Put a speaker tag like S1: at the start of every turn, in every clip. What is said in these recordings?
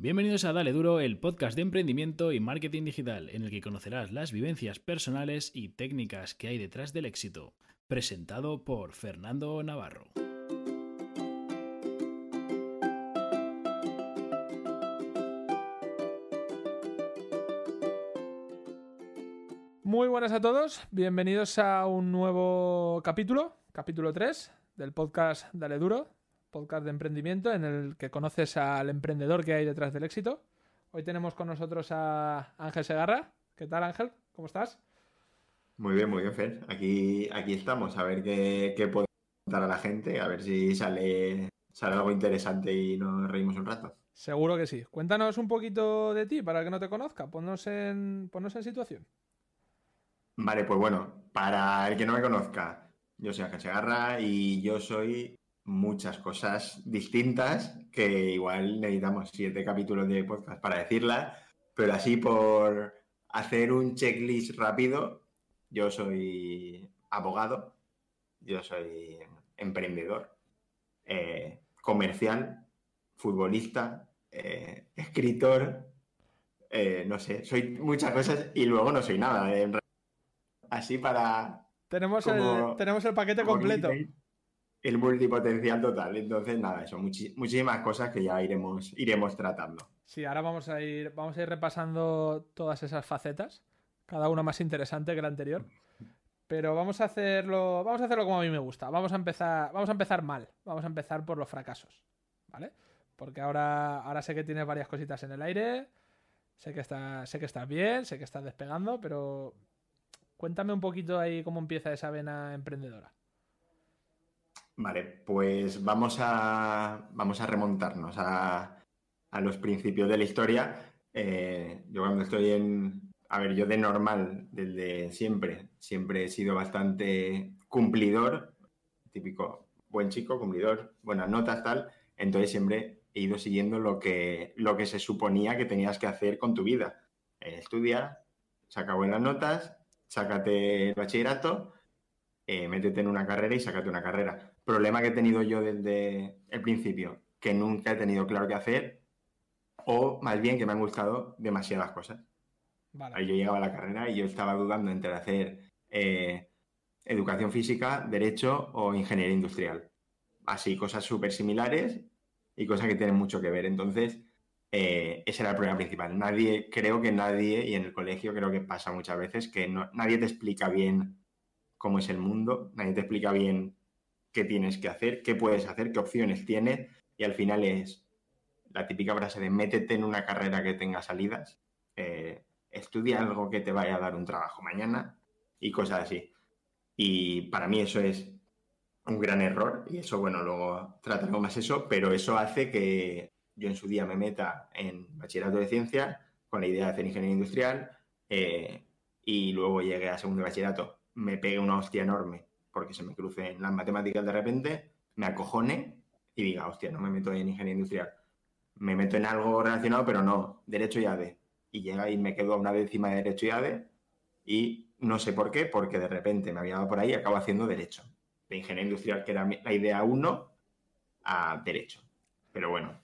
S1: Bienvenidos a Dale Duro, el podcast de emprendimiento y marketing digital, en el que conocerás las vivencias personales y técnicas que hay detrás del éxito. Presentado por Fernando Navarro.
S2: Muy buenas a todos, bienvenidos a un nuevo capítulo, capítulo 3 del podcast Dale Duro, podcast de emprendimiento en el que conoces al emprendedor que hay detrás del éxito. Hoy tenemos con nosotros a Ángel Segarra. ¿Qué tal Ángel? ¿Cómo estás?
S3: Muy bien, muy bien, Fer. Aquí, aquí estamos, a ver qué, qué podemos contar a la gente, a ver si sale, sale algo interesante y nos reímos un rato.
S2: Seguro que sí. Cuéntanos un poquito de ti para el que no te conozca. Ponnos en, ponnos en situación.
S3: Vale, pues bueno, para el que no me conozca, yo soy Ángel Segarra y yo soy muchas cosas distintas que igual necesitamos siete capítulos de podcast para decirlas, pero así por hacer un checklist rápido, yo soy abogado, yo soy emprendedor, eh, comercial, futbolista, eh, escritor, eh, no sé, soy muchas cosas y luego no soy nada. así para...
S2: Tenemos, el, tenemos el paquete completo
S3: el multipotencial total. Entonces, nada, eso, muchísimas cosas que ya iremos, iremos tratando.
S2: Sí, ahora vamos a ir, vamos a ir repasando todas esas facetas, cada una más interesante que la anterior. Pero vamos a hacerlo, vamos a hacerlo como a mí me gusta. Vamos a empezar, vamos a empezar mal. Vamos a empezar por los fracasos, ¿vale? Porque ahora, ahora sé que tienes varias cositas en el aire, sé que está, sé que estás bien, sé que estás despegando, pero cuéntame un poquito ahí cómo empieza esa vena emprendedora.
S3: Vale, pues vamos a, vamos a remontarnos a, los principios de la historia. Eh, yo cuando estoy en... A ver, yo de normal, desde siempre, siempre he sido bastante cumplidor, típico buen chico, cumplidor, buenas notas, tal. Entonces siempre he ido siguiendo lo que, lo que se suponía que tenías que hacer con tu vida. Eh, estudia, saca buenas notas, sácate el bachillerato, eh, métete en una carrera y sácate una carrera problema que he tenido yo desde el principio, que nunca he tenido claro qué hacer, o más bien que me han gustado demasiadas cosas. Ahí yo llegaba a la carrera y yo estaba dudando entre hacer eh, educación física, derecho o ingeniería industrial. Así, cosas súper similares y cosas que tienen mucho que ver. Entonces, eh, ese era el problema principal. Nadie, creo que nadie, y en el colegio creo que pasa muchas veces, que nadie te explica bien cómo es el mundo, nadie te explica bien qué tienes que hacer, qué puedes hacer, qué opciones tienes y al final es la típica frase de métete en una carrera que tenga salidas, eh, estudia algo que te vaya a dar un trabajo mañana y cosas así. Y para mí eso es un gran error y eso, bueno, luego trataremos más eso, pero eso hace que yo en su día me meta en bachillerato de ciencia con la idea de hacer ingeniería industrial eh, y luego llegue a segundo bachillerato, me pegue una hostia enorme porque se me crucen las matemáticas de repente, me acojone y diga, hostia, no me meto en ingeniería industrial. Me meto en algo relacionado, pero no, derecho y ADE. Y llega y me quedo a una décima de derecho y ADE y no sé por qué, porque de repente me había dado por ahí y acabo haciendo derecho. De ingeniería industrial, que era la idea uno, a derecho. Pero bueno,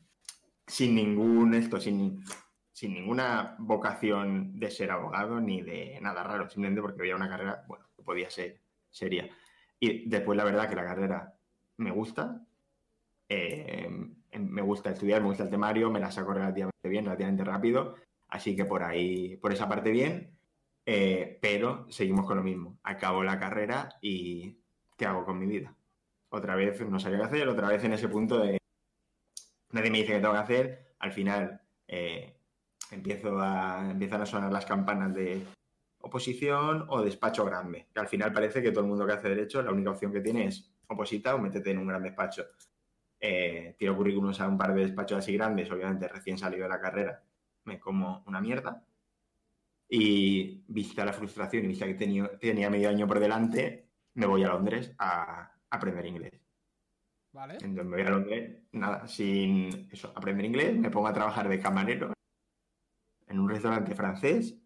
S3: sin ningún esto, sin, sin ninguna vocación de ser abogado ni de nada raro, simplemente porque había una carrera, bueno, que podía ser seria. Y después la verdad que la carrera me gusta, eh, me gusta estudiar, me gusta el temario, me la saco relativamente bien, relativamente rápido, así que por ahí, por esa parte bien, eh, pero seguimos con lo mismo. Acabo la carrera y ¿qué hago con mi vida? Otra vez no sabía qué hacer, otra vez en ese punto de nadie me dice qué tengo que hacer, al final eh, empiezo a, empiezan a sonar las campanas de oposición o despacho grande. Que al final parece que todo el mundo que hace derecho, la única opción que tiene es oposita o métete en un gran despacho. Eh, tiro currículums a un par de despachos así grandes, obviamente recién salido de la carrera, me como una mierda. Y vista la frustración y vista que tenía, tenía medio año por delante, me voy a Londres a aprender inglés.
S2: Vale.
S3: Entonces me voy a Londres, nada, sin eso, aprender inglés, me pongo a trabajar de camarero en un restaurante francés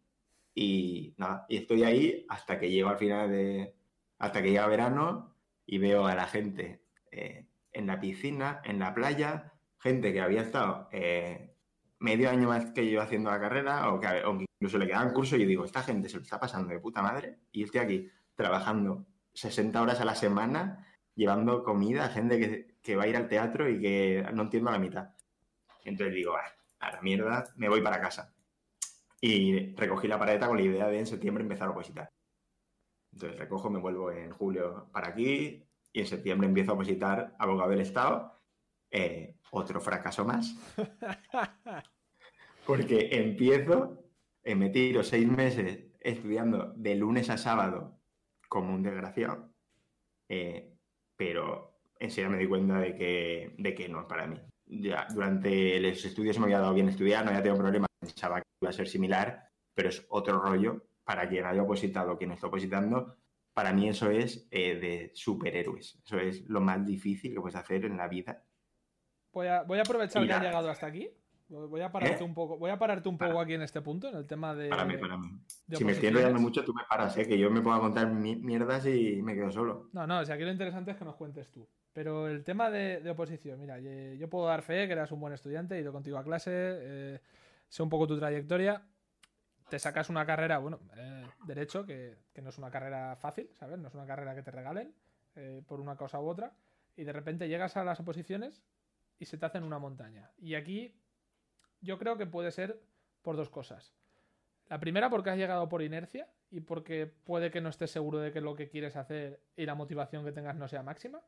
S3: y nada, y estoy ahí hasta que llego al final de. hasta que llega verano y veo a la gente eh, en la piscina, en la playa, gente que había estado eh, medio año más que yo haciendo la carrera o que, o incluso le quedaban curso y yo digo, esta gente se lo está pasando de puta madre y estoy aquí trabajando 60 horas a la semana llevando comida a gente que, que va a ir al teatro y que no entiendo la mitad. Entonces digo, ah, a la mierda, me voy para casa. Y recogí la paleta con la idea de en septiembre empezar a opositar. Entonces recojo, me vuelvo en julio para aquí y en septiembre empiezo a opositar abogado del Estado. Eh, otro fracaso más. Porque empiezo, eh, me tiro seis meses estudiando de lunes a sábado como un desgraciado. Eh, pero enseguida me di cuenta de que, de que no es para mí. Ya, durante los estudios me había dado bien estudiar, no había tenido problemas, pensaba que iba a ser similar, pero es otro rollo para quien haya opositado o quien está opositando. Para mí eso es eh, de superhéroes. Eso es lo más difícil que puedes hacer en la vida.
S2: Voy a, voy a aprovechar que has llegado hasta aquí. Voy a pararte
S3: ¿Eh?
S2: un poco. Voy a pararte un poco
S3: Para.
S2: aquí en este punto, en el tema de.
S3: Para mí.
S2: de
S3: Si me estoy enrollando mucho, tú me paras, ¿eh? que yo me puedo contar mi- mierdas y me quedo solo.
S2: No, no, si aquí lo interesante es que nos cuentes tú. Pero el tema de, de oposición, mira, yo puedo dar fe que eras un buen estudiante, he ido contigo a clase, eh, sé un poco tu trayectoria, te sacas una carrera, bueno, eh, derecho, que, que no es una carrera fácil, ¿sabes? No es una carrera que te regalen eh, por una cosa u otra, y de repente llegas a las oposiciones y se te hacen una montaña. Y aquí yo creo que puede ser por dos cosas. La primera porque has llegado por inercia y porque puede que no estés seguro de que lo que quieres hacer y la motivación que tengas no sea máxima.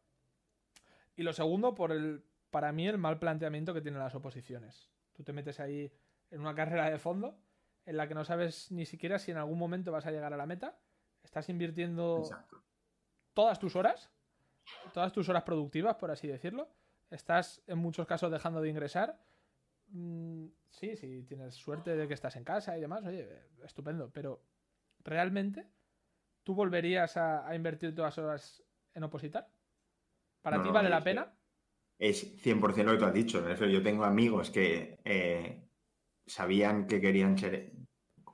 S2: Y lo segundo por el, para mí, el mal planteamiento que tienen las oposiciones. Tú te metes ahí en una carrera de fondo en la que no sabes ni siquiera si en algún momento vas a llegar a la meta. Estás invirtiendo
S3: Exacto.
S2: todas tus horas, todas tus horas productivas, por así decirlo. Estás en muchos casos dejando de ingresar. Mm, sí, sí, tienes suerte de que estás en casa y demás, oye, estupendo, pero ¿realmente tú volverías a, a invertir todas las horas en opositar? ¿Para
S3: No,
S2: ti
S3: no,
S2: vale la pena?
S3: Es 100% lo que tú has dicho. Yo tengo amigos que eh, sabían que querían ser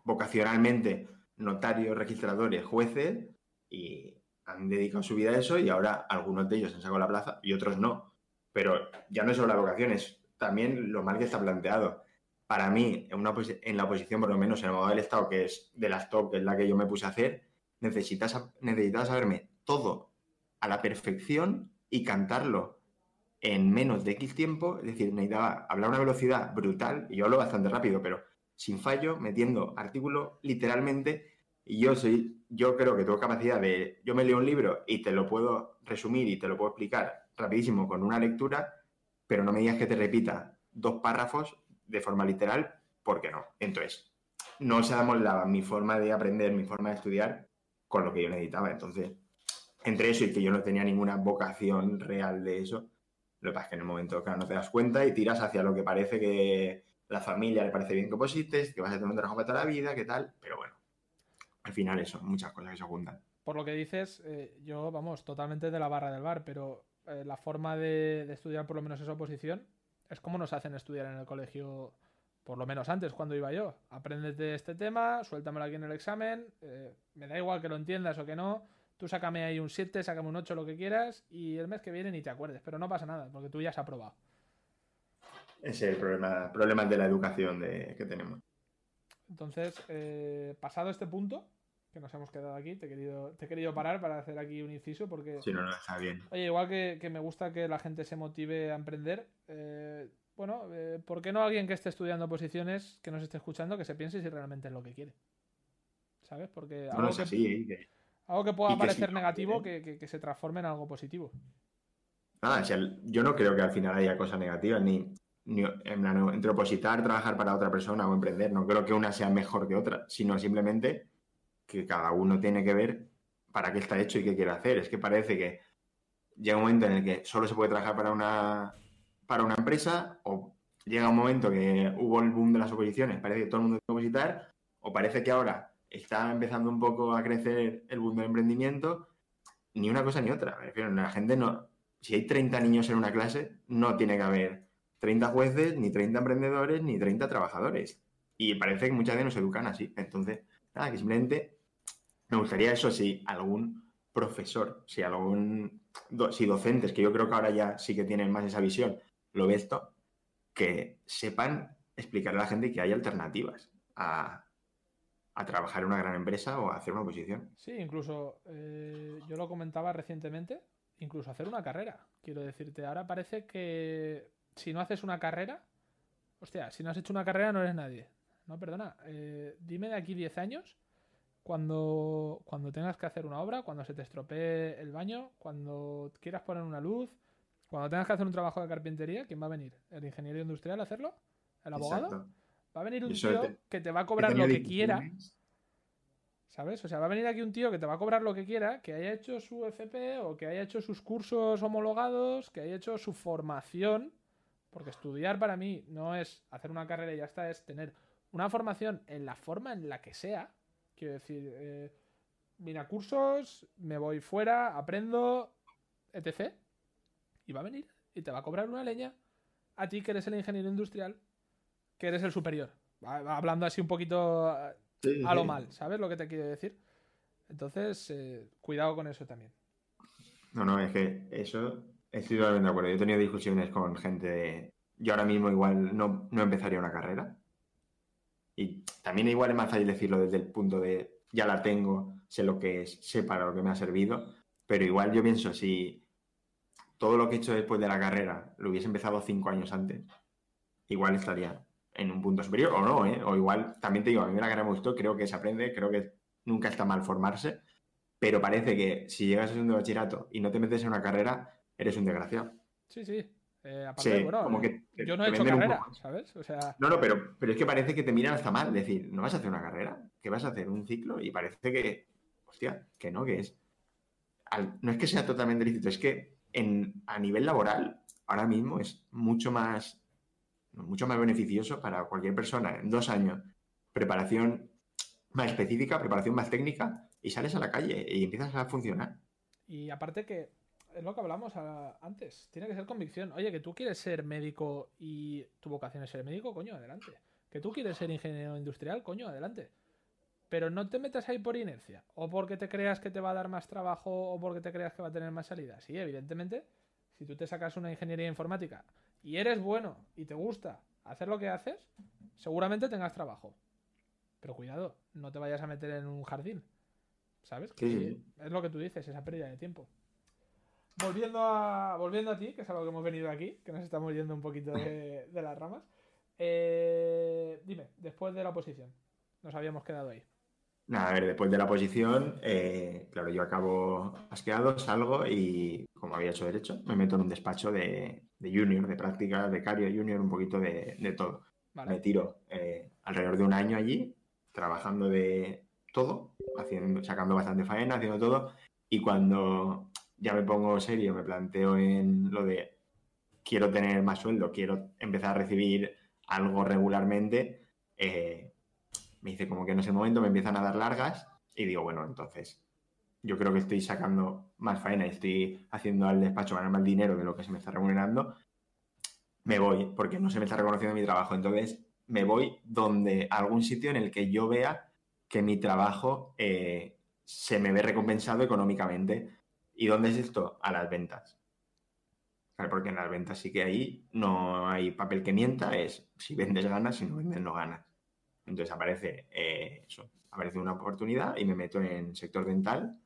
S3: vocacionalmente notarios, registradores, jueces y han dedicado su vida a eso y ahora algunos de ellos han sacado la plaza y otros no. Pero ya no es solo la vocación, es también lo mal que está planteado. Para mí, en, una en la oposición, por lo menos en el abogado del Estado, que es de las top, que es la que yo me puse a hacer, necesitas, necesitas saberme todo a la perfección y cantarlo en menos de X tiempo, es decir, necesitaba hablar a una velocidad brutal, y yo hablo bastante rápido, pero sin fallo, metiendo artículo literalmente, y yo soy, yo creo que tengo capacidad de, yo me leo un libro y te lo puedo resumir y te lo puedo explicar rapidísimo con una lectura, pero no me digas que te repita dos párrafos de forma literal, porque no. Entonces, no se amoldaba mi forma de aprender, mi forma de estudiar con lo que yo necesitaba. Entonces, entre eso y que yo no tenía ninguna vocación real de eso, lo que pasa es que en el momento, claro, no te das cuenta y tiras hacia lo que parece que la familia le parece bien que oposites, que vas a tener un trabajo para toda la vida, que tal, pero bueno, al final eso, muchas cosas que se juntan.
S2: Por lo que dices, eh, yo, vamos, totalmente de la barra del bar, pero eh, la forma de, de estudiar por lo menos esa oposición es como nos hacen estudiar en el colegio, por lo menos antes, cuando iba yo. Apréndete este tema, suéltamelo aquí en el examen, eh, me da igual que lo entiendas o que no, tú sácame ahí un 7, sácame un 8, lo que quieras, y el mes que viene ni te acuerdes, pero no pasa nada, porque tú ya has aprobado.
S3: Ese es el problema, problemas de la educación de, que tenemos.
S2: Entonces, eh, pasado este punto, que nos hemos quedado aquí, te he, querido, te he querido parar para hacer aquí un inciso, porque...
S3: Si no, no está bien.
S2: Oye, igual que, que me gusta que la gente se motive a emprender, eh, bueno, eh, ¿por qué no alguien que esté estudiando posiciones, que nos esté escuchando, que se piense si realmente es lo que quiere? ¿Sabes? Porque
S3: No,
S2: algo,
S3: no es
S2: que,
S3: así, ¿eh?
S2: Algo que pueda
S3: y que si
S2: parecer
S3: no
S2: negativo, que, que- que se transforme en algo positivo.
S3: Nada, si al- yo no creo que al final haya cosas negativas, ni, ni en plan, entre opositar, trabajar para otra persona o emprender. No creo que una sea mejor que otra, sino simplemente que cada uno tiene que ver para qué está hecho y qué quiere hacer. Es que parece que llega un momento en el que solo se puede trabajar para una, para una empresa, o llega un momento que hubo el boom de las oposiciones, parece que todo el mundo tiene que opositar, o parece que ahora está empezando un poco a crecer el boom del emprendimiento, ni una cosa ni otra. La gente no. Si hay 30 niños en una clase, no tiene que haber 30 jueces, ni 30 emprendedores, ni 30 trabajadores. Y parece que muchas veces nos educan así. Entonces, nada, que simplemente me gustaría eso, si algún profesor, si algún, si docentes, que yo creo que ahora ya sí que tienen más esa visión, lo ve esto, que sepan explicarle a la gente que hay alternativas a, trabajar en una gran empresa o a hacer una posición.
S2: Sí, incluso eh, yo lo comentaba recientemente, incluso hacer una carrera. Quiero decirte, ahora parece que si no haces una carrera, hostia, si no has hecho una carrera no eres nadie. No, perdona, eh, dime de aquí 10 años, cuando, cuando tengas que hacer una obra, cuando se te estropee el baño, cuando quieras poner una luz, cuando tengas que hacer un trabajo de carpintería, ¿quién va a venir? ¿El ingeniero industrial a hacerlo? ¿El abogado? Va a venir un tío que te va a cobrar lo que quiera. ¿Sabes? O sea, va a venir aquí un tío que te va a cobrar lo que quiera, que haya hecho su FP o que haya hecho sus cursos homologados, que haya hecho su formación. Porque estudiar para mí no es hacer una carrera y ya está, es tener una formación en la forma en la que sea. Quiero decir, eh, vine a cursos, me voy fuera, aprendo, etc. Y va a venir y te va a cobrar una leña a ti que eres el ingeniero industrial, que eres el superior. Hablando así un poquito a lo mal, ¿sabes lo que te quiero decir? Entonces, eh, cuidado con eso también.
S3: No, no, es que eso estoy totalmente de acuerdo. Yo he tenido discusiones con gente de... Yo ahora mismo igual no, no empezaría una carrera. Y también igual es más fácil decirlo desde el punto de ya la tengo, sé lo que es, sé para lo que me ha servido, pero igual yo pienso si todo lo que he hecho después de la carrera lo hubiese empezado cinco años antes, igual estaría en un punto superior o no, ¿eh? O igual, también te digo, a mí la carrera me gustó, creo que se aprende, creo que nunca está mal formarse, pero parece que si llegas a un bachillerato y no te metes en una carrera, eres un desgraciado.
S2: Sí, sí. Eh, aparte, bueno, como que yo no he hecho carrera, ¿sabes? O sea...
S3: No, no, pero, pero es que parece que te miran hasta mal. Decir, ¿no vas a hacer una carrera? ¿Que vas a hacer un ciclo? Y parece que, hostia, que no, que es. no es que sea totalmente lícito, es que en, a nivel laboral, ahora mismo es mucho más mucho más beneficioso para cualquier persona en dos años. Preparación más específica, preparación más técnica y sales a la calle y empiezas a funcionar.
S2: Y aparte que es lo que hablamos antes, tiene que ser convicción. Oye, que tú quieres ser médico y tu vocación es ser médico, coño, adelante. Que tú quieres ser ingeniero industrial, coño, adelante. Pero no te metas ahí por inercia, o porque te creas que te va a dar más trabajo, o porque te creas que va a tener más salida. Sí, evidentemente, si tú te sacas una ingeniería informática y eres bueno y te gusta hacer lo que haces, seguramente tengas trabajo. Pero cuidado, no te vayas a meter en un jardín. ¿Sabes?
S3: Sí.
S2: Es lo que tú dices, esa pérdida de tiempo. Volviendo a, volviendo a ti, que es algo que hemos venido aquí, que nos estamos yendo un poquito de, las ramas. Eh, dime, después de la oposición, nos habíamos quedado ahí.
S3: Nada, a ver, después de la oposición, eh, claro, yo acabo asqueado, salgo y, como había hecho derecho, me meto en un despacho de, junior, de práctica, de cario junior, un poquito de, todo. Me tiro eh, alrededor de un año allí, trabajando de todo, haciendo, sacando bastante faena, haciendo todo, y cuando ya me pongo serio, me planteo en lo de quiero tener más sueldo, quiero empezar a recibir algo regularmente, eh, me dice como que no es el momento, me empiezan a dar largas y digo, bueno, entonces yo creo que estoy sacando más faena y estoy haciendo al despacho ganar más dinero de lo que se me está remunerando, me voy porque no se me está reconociendo mi trabajo. Entonces me voy donde algún sitio en el que yo vea que mi trabajo eh, se me ve recompensado económicamente. ¿Y dónde es esto? A las ventas. Porque en las ventas sí que ahí no hay papel que mienta, es si vendes ganas, si no vendes no ganas. Entonces aparece eh, eso, aparece una oportunidad y me meto en sector dental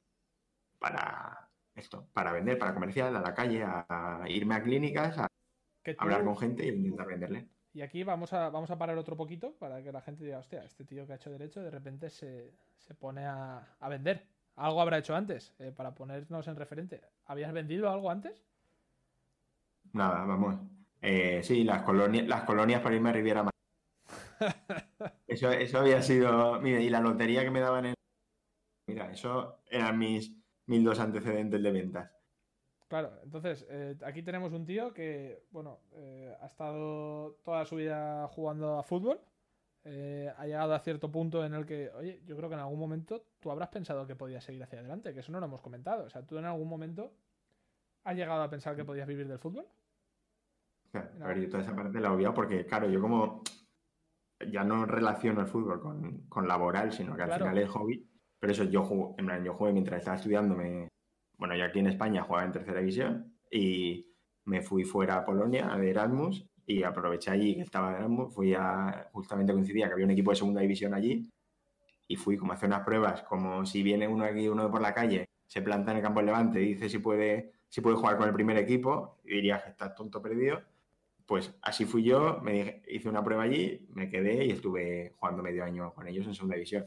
S3: para esto, para vender, para comercial, a la calle, a, irme a clínicas, a hablar con gente y intentar venderle.
S2: Y aquí vamos a, vamos a parar otro poquito para que la gente diga, hostia, este tío que ha hecho derecho de repente se, pone a, vender. Algo habrá hecho antes, eh, para ponernos en referente. ¿Habías vendido algo antes?
S3: Nada, vamos. Eh, sí, las colonias, las colonias para irme a Riviera eso, eso había sido. Mira, y la lotería que me daban en. Mira, eso eran mis mil dos antecedentes de ventas.
S2: Claro, entonces eh, aquí tenemos un tío que, bueno, eh, ha estado toda su vida jugando a fútbol. Eh, ha llegado a cierto punto en el que, oye, yo creo que en algún momento tú habrás pensado que podías seguir hacia adelante, que eso no lo hemos comentado. O sea, tú en algún momento has llegado a pensar que podías vivir del fútbol.
S3: a ver, yo toda esa parte la he obviado porque, claro, yo como ya no relaciono el fútbol con, laboral, sino que al final es hobby. Pero eso yo jugué, en plan, yo jugué mientras estaba estudiando, bueno, yo aquí en España jugaba en tercera división y me fui fuera a Polonia de Erasmus y aproveché allí que estaba en fui a, justamente coincidía que había un equipo de segunda división allí y fui como a hacer unas pruebas, como si viene uno aquí, uno por la calle, se planta en el campo del levante dice si puede, si puede jugar con el primer equipo, y diría que está tonto perdido. Pues así fui yo, me dije, hice una prueba allí, me quedé y estuve jugando medio año con ellos en segunda división.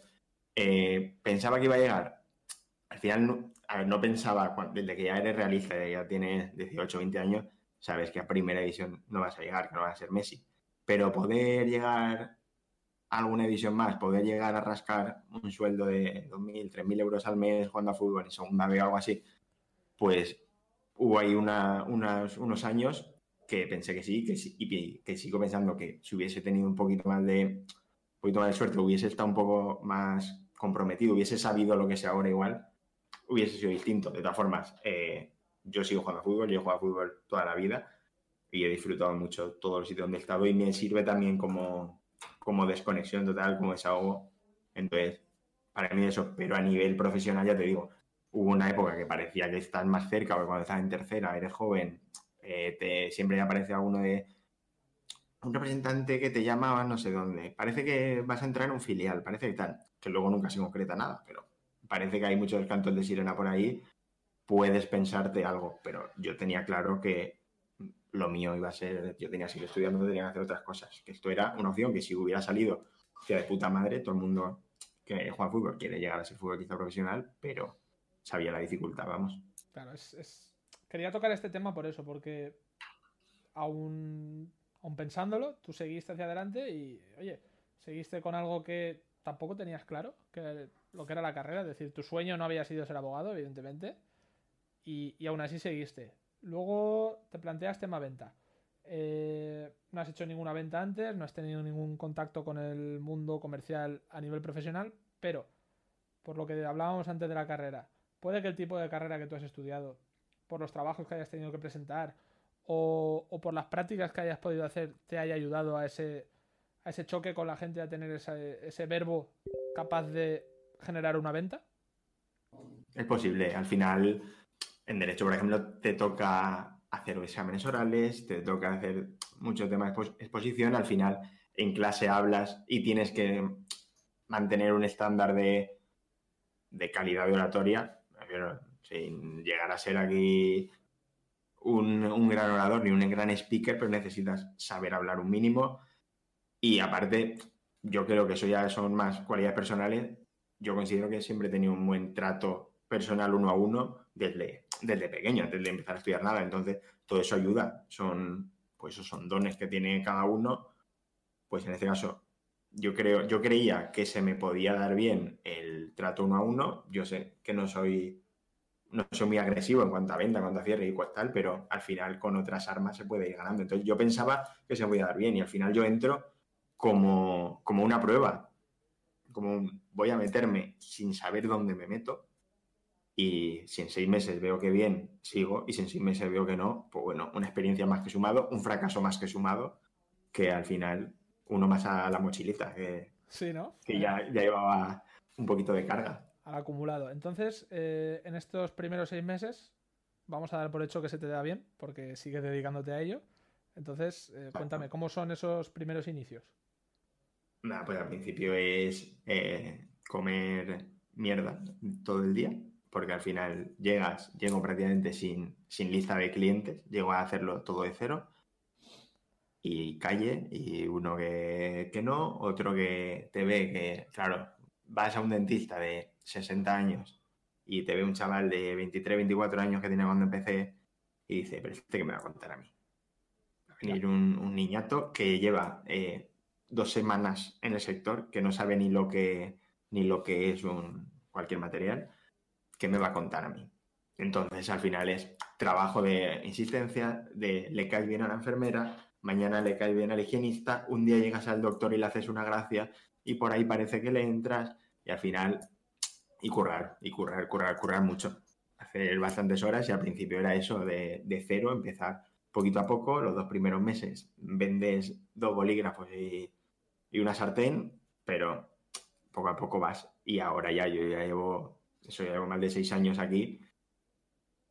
S3: Eh, pensaba que iba a llegar. Al final, no, no pensaba, desde que ya eres realista, ya tienes 18, 20 años, sabes que a primera división no vas a llegar, que no vas a ser Messi. Pero poder llegar a alguna división más, poder llegar a rascar un sueldo de 2.000, 3.000 euros al mes jugando a fútbol en segunda B o algo así, pues hubo ahí unos años que pensé que sí, que sí, y que sigo pensando que si hubiese tenido un poquito más de, un poquito más de suerte, hubiese estado un poco más comprometido, hubiese sabido lo que sé ahora igual, hubiese sido distinto. De todas formas, eh, yo sigo jugando a fútbol, yo he jugado fútbol toda la vida y he disfrutado mucho todos los sitios donde he estado y me sirve también como, como desconexión total, como desahogo. Entonces, para mí eso, pero a nivel profesional ya te digo, hubo una época que parecía que estás más cerca, porque cuando estás en tercera, eres joven, eh, te, siempre aparece alguno de un representante que te llamaba no sé dónde. Parece que vas a entrar en un filial, parece que tal que luego nunca se concreta nada, pero parece que hay muchos cantos de sirena por ahí, puedes pensarte algo, pero yo tenía claro que lo mío iba a ser, yo tenía que seguir estudiando, tenía que hacer otras cosas, que esto era una opción que si hubiera salido, que de puta madre, todo el mundo que juega fútbol quiere llegar a ser futbolista profesional, pero sabía la dificultad, vamos.
S2: Claro, es, quería tocar este tema por eso, porque aún pensándolo, tú seguiste hacia adelante y, oye, seguiste con algo que tampoco tenías claro que lo que era la carrera, es decir, tu sueño no había sido ser abogado, evidentemente, y, aún así seguiste. Luego te planteas tema venta. Eh, no has hecho ninguna venta antes, no has tenido ningún contacto con el mundo comercial a nivel profesional, pero por lo que hablábamos antes de la carrera, puede que el tipo de carrera que tú has estudiado, por los trabajos que hayas tenido que presentar o, o por las prácticas que hayas podido hacer, te haya ayudado a ese, a ese choque con la gente, a tener ese, verbo capaz de generar una venta?
S3: Es posible. Al final, en derecho, por ejemplo, te toca hacer exámenes orales, te toca hacer mucho tema de exposición. Al final, en clase hablas y tienes que mantener un estándar de, calidad de oratoria, sin llegar a ser aquí un, un, gran orador ni un gran speaker, pero necesitas saber hablar un mínimo, y aparte, yo creo que eso ya son más cualidades personales. Yo considero que siempre he tenido un buen trato personal uno a uno desde, desde pequeño, antes de empezar a estudiar nada. Entonces, todo eso ayuda. Son, pues esos son dones que tiene cada uno. Pues en este caso, yo creo, yo creía que se me podía dar bien el trato uno a uno. Yo sé que no soy, no soy muy agresivo en cuanto a venta, en cuanto a cierre y tal, pero al final con otras armas se puede ir ganando. Entonces yo pensaba que se me podía dar bien y al final yo entro como, como una prueba. Como voy a meterme sin saber dónde me meto. Y si en seis meses veo que bien, sigo. Y si en seis meses veo que no, pues bueno, una experiencia más que sumado, un fracaso más que sumado, que al final uno más a la mochilita, que,
S2: sí, ¿no?
S3: que ya, ya llevaba un poquito de carga.
S2: Al acumulado. Entonces, eh, en estos primeros seis meses, vamos a dar por hecho que se te da bien, porque sigues dedicándote a ello. Entonces, eh, cuéntame, ¿cómo son esos primeros inicios?
S3: Nada, pues al principio es eh, comer mierda todo el día, porque al final llegas, llego prácticamente sin, sin lista de clientes, llego a hacerlo todo de cero y calle, y uno que, que, no, otro que te ve que, claro, vas a un dentista de 60 años y te ve un chaval de 23, 24 años que tiene cuando empecé y dice, pero este que me va a contar a mí. Va a venir un, un niñato que lleva eh, dos semanas en el sector, que no sabe ni lo que, ni lo que es un, cualquier material, ¿qué me va a contar a mí? Entonces, al final es trabajo de insistencia, de le caes bien a la enfermera, mañana le caes bien al higienista, un día llegas al doctor y le haces una gracia y por ahí parece que le entras y al final, y currar, y currar, currar, currar mucho. Hacer bastantes horas y al principio era eso, de, de cero, empezar poquito a poco, los dos primeros meses vendes dos bolígrafos y y una sartén, pero poco a poco vas. Y ahora ya yo ya llevo, eso ya llevo más de seis años aquí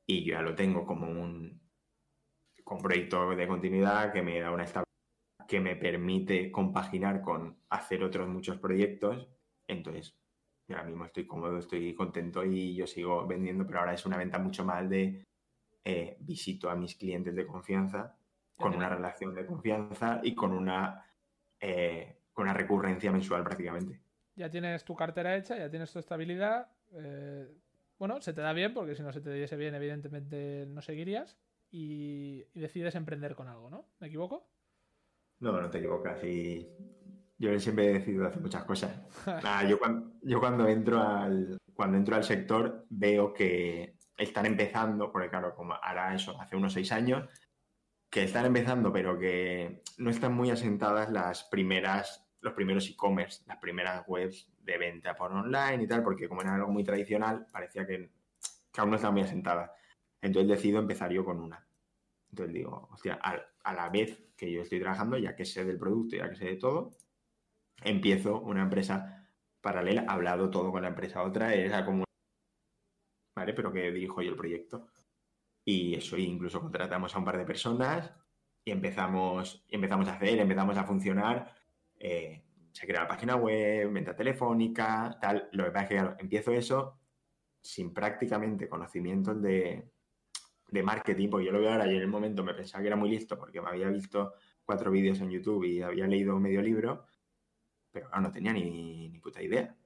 S3: y yo ya lo tengo como un, con proyecto de continuidad que me da una estabilidad que me permite compaginar con hacer otros muchos proyectos. Entonces, yo ahora mismo estoy cómodo, estoy contento y yo sigo vendiendo, pero ahora es una venta mucho más de eh, visito a mis clientes de confianza con una relación de confianza y con una, eh, con una recurrencia mensual prácticamente.
S2: Ya tienes tu cartera hecha, ya tienes tu estabilidad. Eh, bueno, se te da bien, porque si no se te diese bien, evidentemente no seguirías. Y, decides emprender con algo, ¿no? ¿Me equivoco?
S3: No, no te equivocas. Y yo siempre he decidido hacer muchas cosas. yo, cuando, yo cuando entro al cuando entro al sector veo que están empezando, porque claro, como hará eso hace unos seis años, que están empezando, pero que no están muy asentadas las primeras, los primeros e-commerce, las primeras webs de venta por online y tal, porque como era algo muy tradicional, parecía que, aún no estaba muy asentada. Entonces decido empezar yo con una. Entonces digo, hostia, a, la vez que yo estoy trabajando, ya que sé del producto, ya que sé de todo, empiezo una empresa paralela, hablado todo con la empresa otra, era como, ¿vale? Pero que dirijo yo el proyecto. Y eso, incluso contratamos a un par de personas y empezamos, empezamos a hacer, empezamos a funcionar. Eh, se crea la página web, venta telefónica, tal. Lo que pasa es que claro, empiezo eso sin prácticamente conocimientos de, de marketing, porque yo lo veo ahora y en el momento me pensaba que era muy listo porque me había visto cuatro vídeos en YouTube y había leído medio libro, pero claro, no tenía ni, ni puta idea.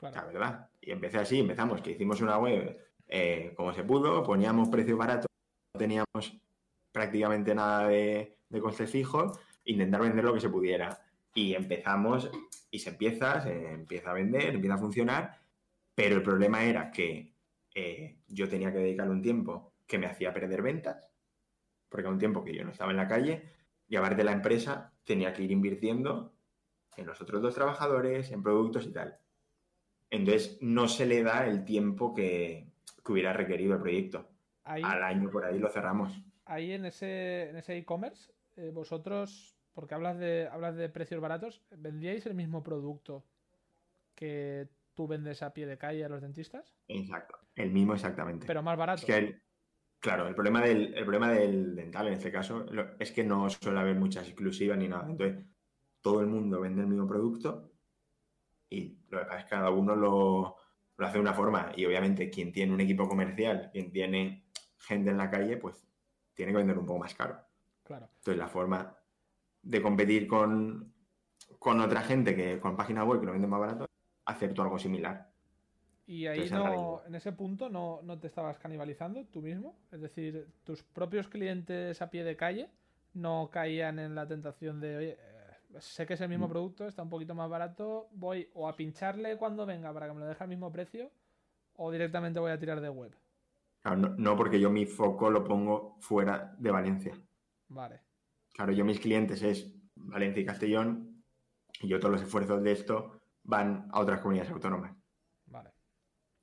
S3: La verdad. Y empecé así, empezamos, que hicimos una web eh, como se pudo, poníamos precios baratos, no teníamos prácticamente nada de, de coste fijo, intentar vender lo que se pudiera. Y empezamos, y se empieza, se empieza a vender, empieza a funcionar, pero el problema era que eh, yo tenía que dedicar un tiempo que me hacía perder ventas, porque era un tiempo que yo no estaba en la calle, y aparte la empresa tenía que ir invirtiendo en los otros dos trabajadores, en productos y tal. Entonces no se le da el tiempo que, hubiera requerido el proyecto. Al año por ahí lo cerramos.
S2: Ahí en ese en ese e-commerce, eh, vosotros, porque hablas de, hablas de precios baratos, ¿vendíais el mismo producto que tú vendes a pie de calle a los dentistas?
S3: Exacto, el mismo exactamente.
S2: Pero más barato.
S3: claro, el problema, del, el problema del dental en este caso es que no suele haber muchas exclusivas ni nada. Entonces, todo el mundo vende el mismo producto y lo que pasa es que cada uno lo, lo hace de una forma y obviamente quien tiene un equipo comercial, quien tiene gente en la calle, pues tiene que vender un poco más caro.
S2: Claro.
S3: Entonces la forma de competir con, con otra gente que con página web que lo vende más barato, hacer tú algo similar.
S2: Y ahí no, en ese punto no, no, te estabas canibalizando tú mismo. Es decir, tus propios clientes a pie de calle no caían en la tentación de, oye, sé que es el mismo mm. producto, está un poquito más barato, voy o a pincharle cuando venga para que me lo deje al mismo precio o directamente voy a tirar de web.
S3: Claro, no, porque yo mi foco lo pongo fuera de Valencia.
S2: Vale.
S3: Claro, yo mis clientes es Valencia y Castellón y yo todos los esfuerzos de esto van a otras comunidades autónomas.
S2: Vale.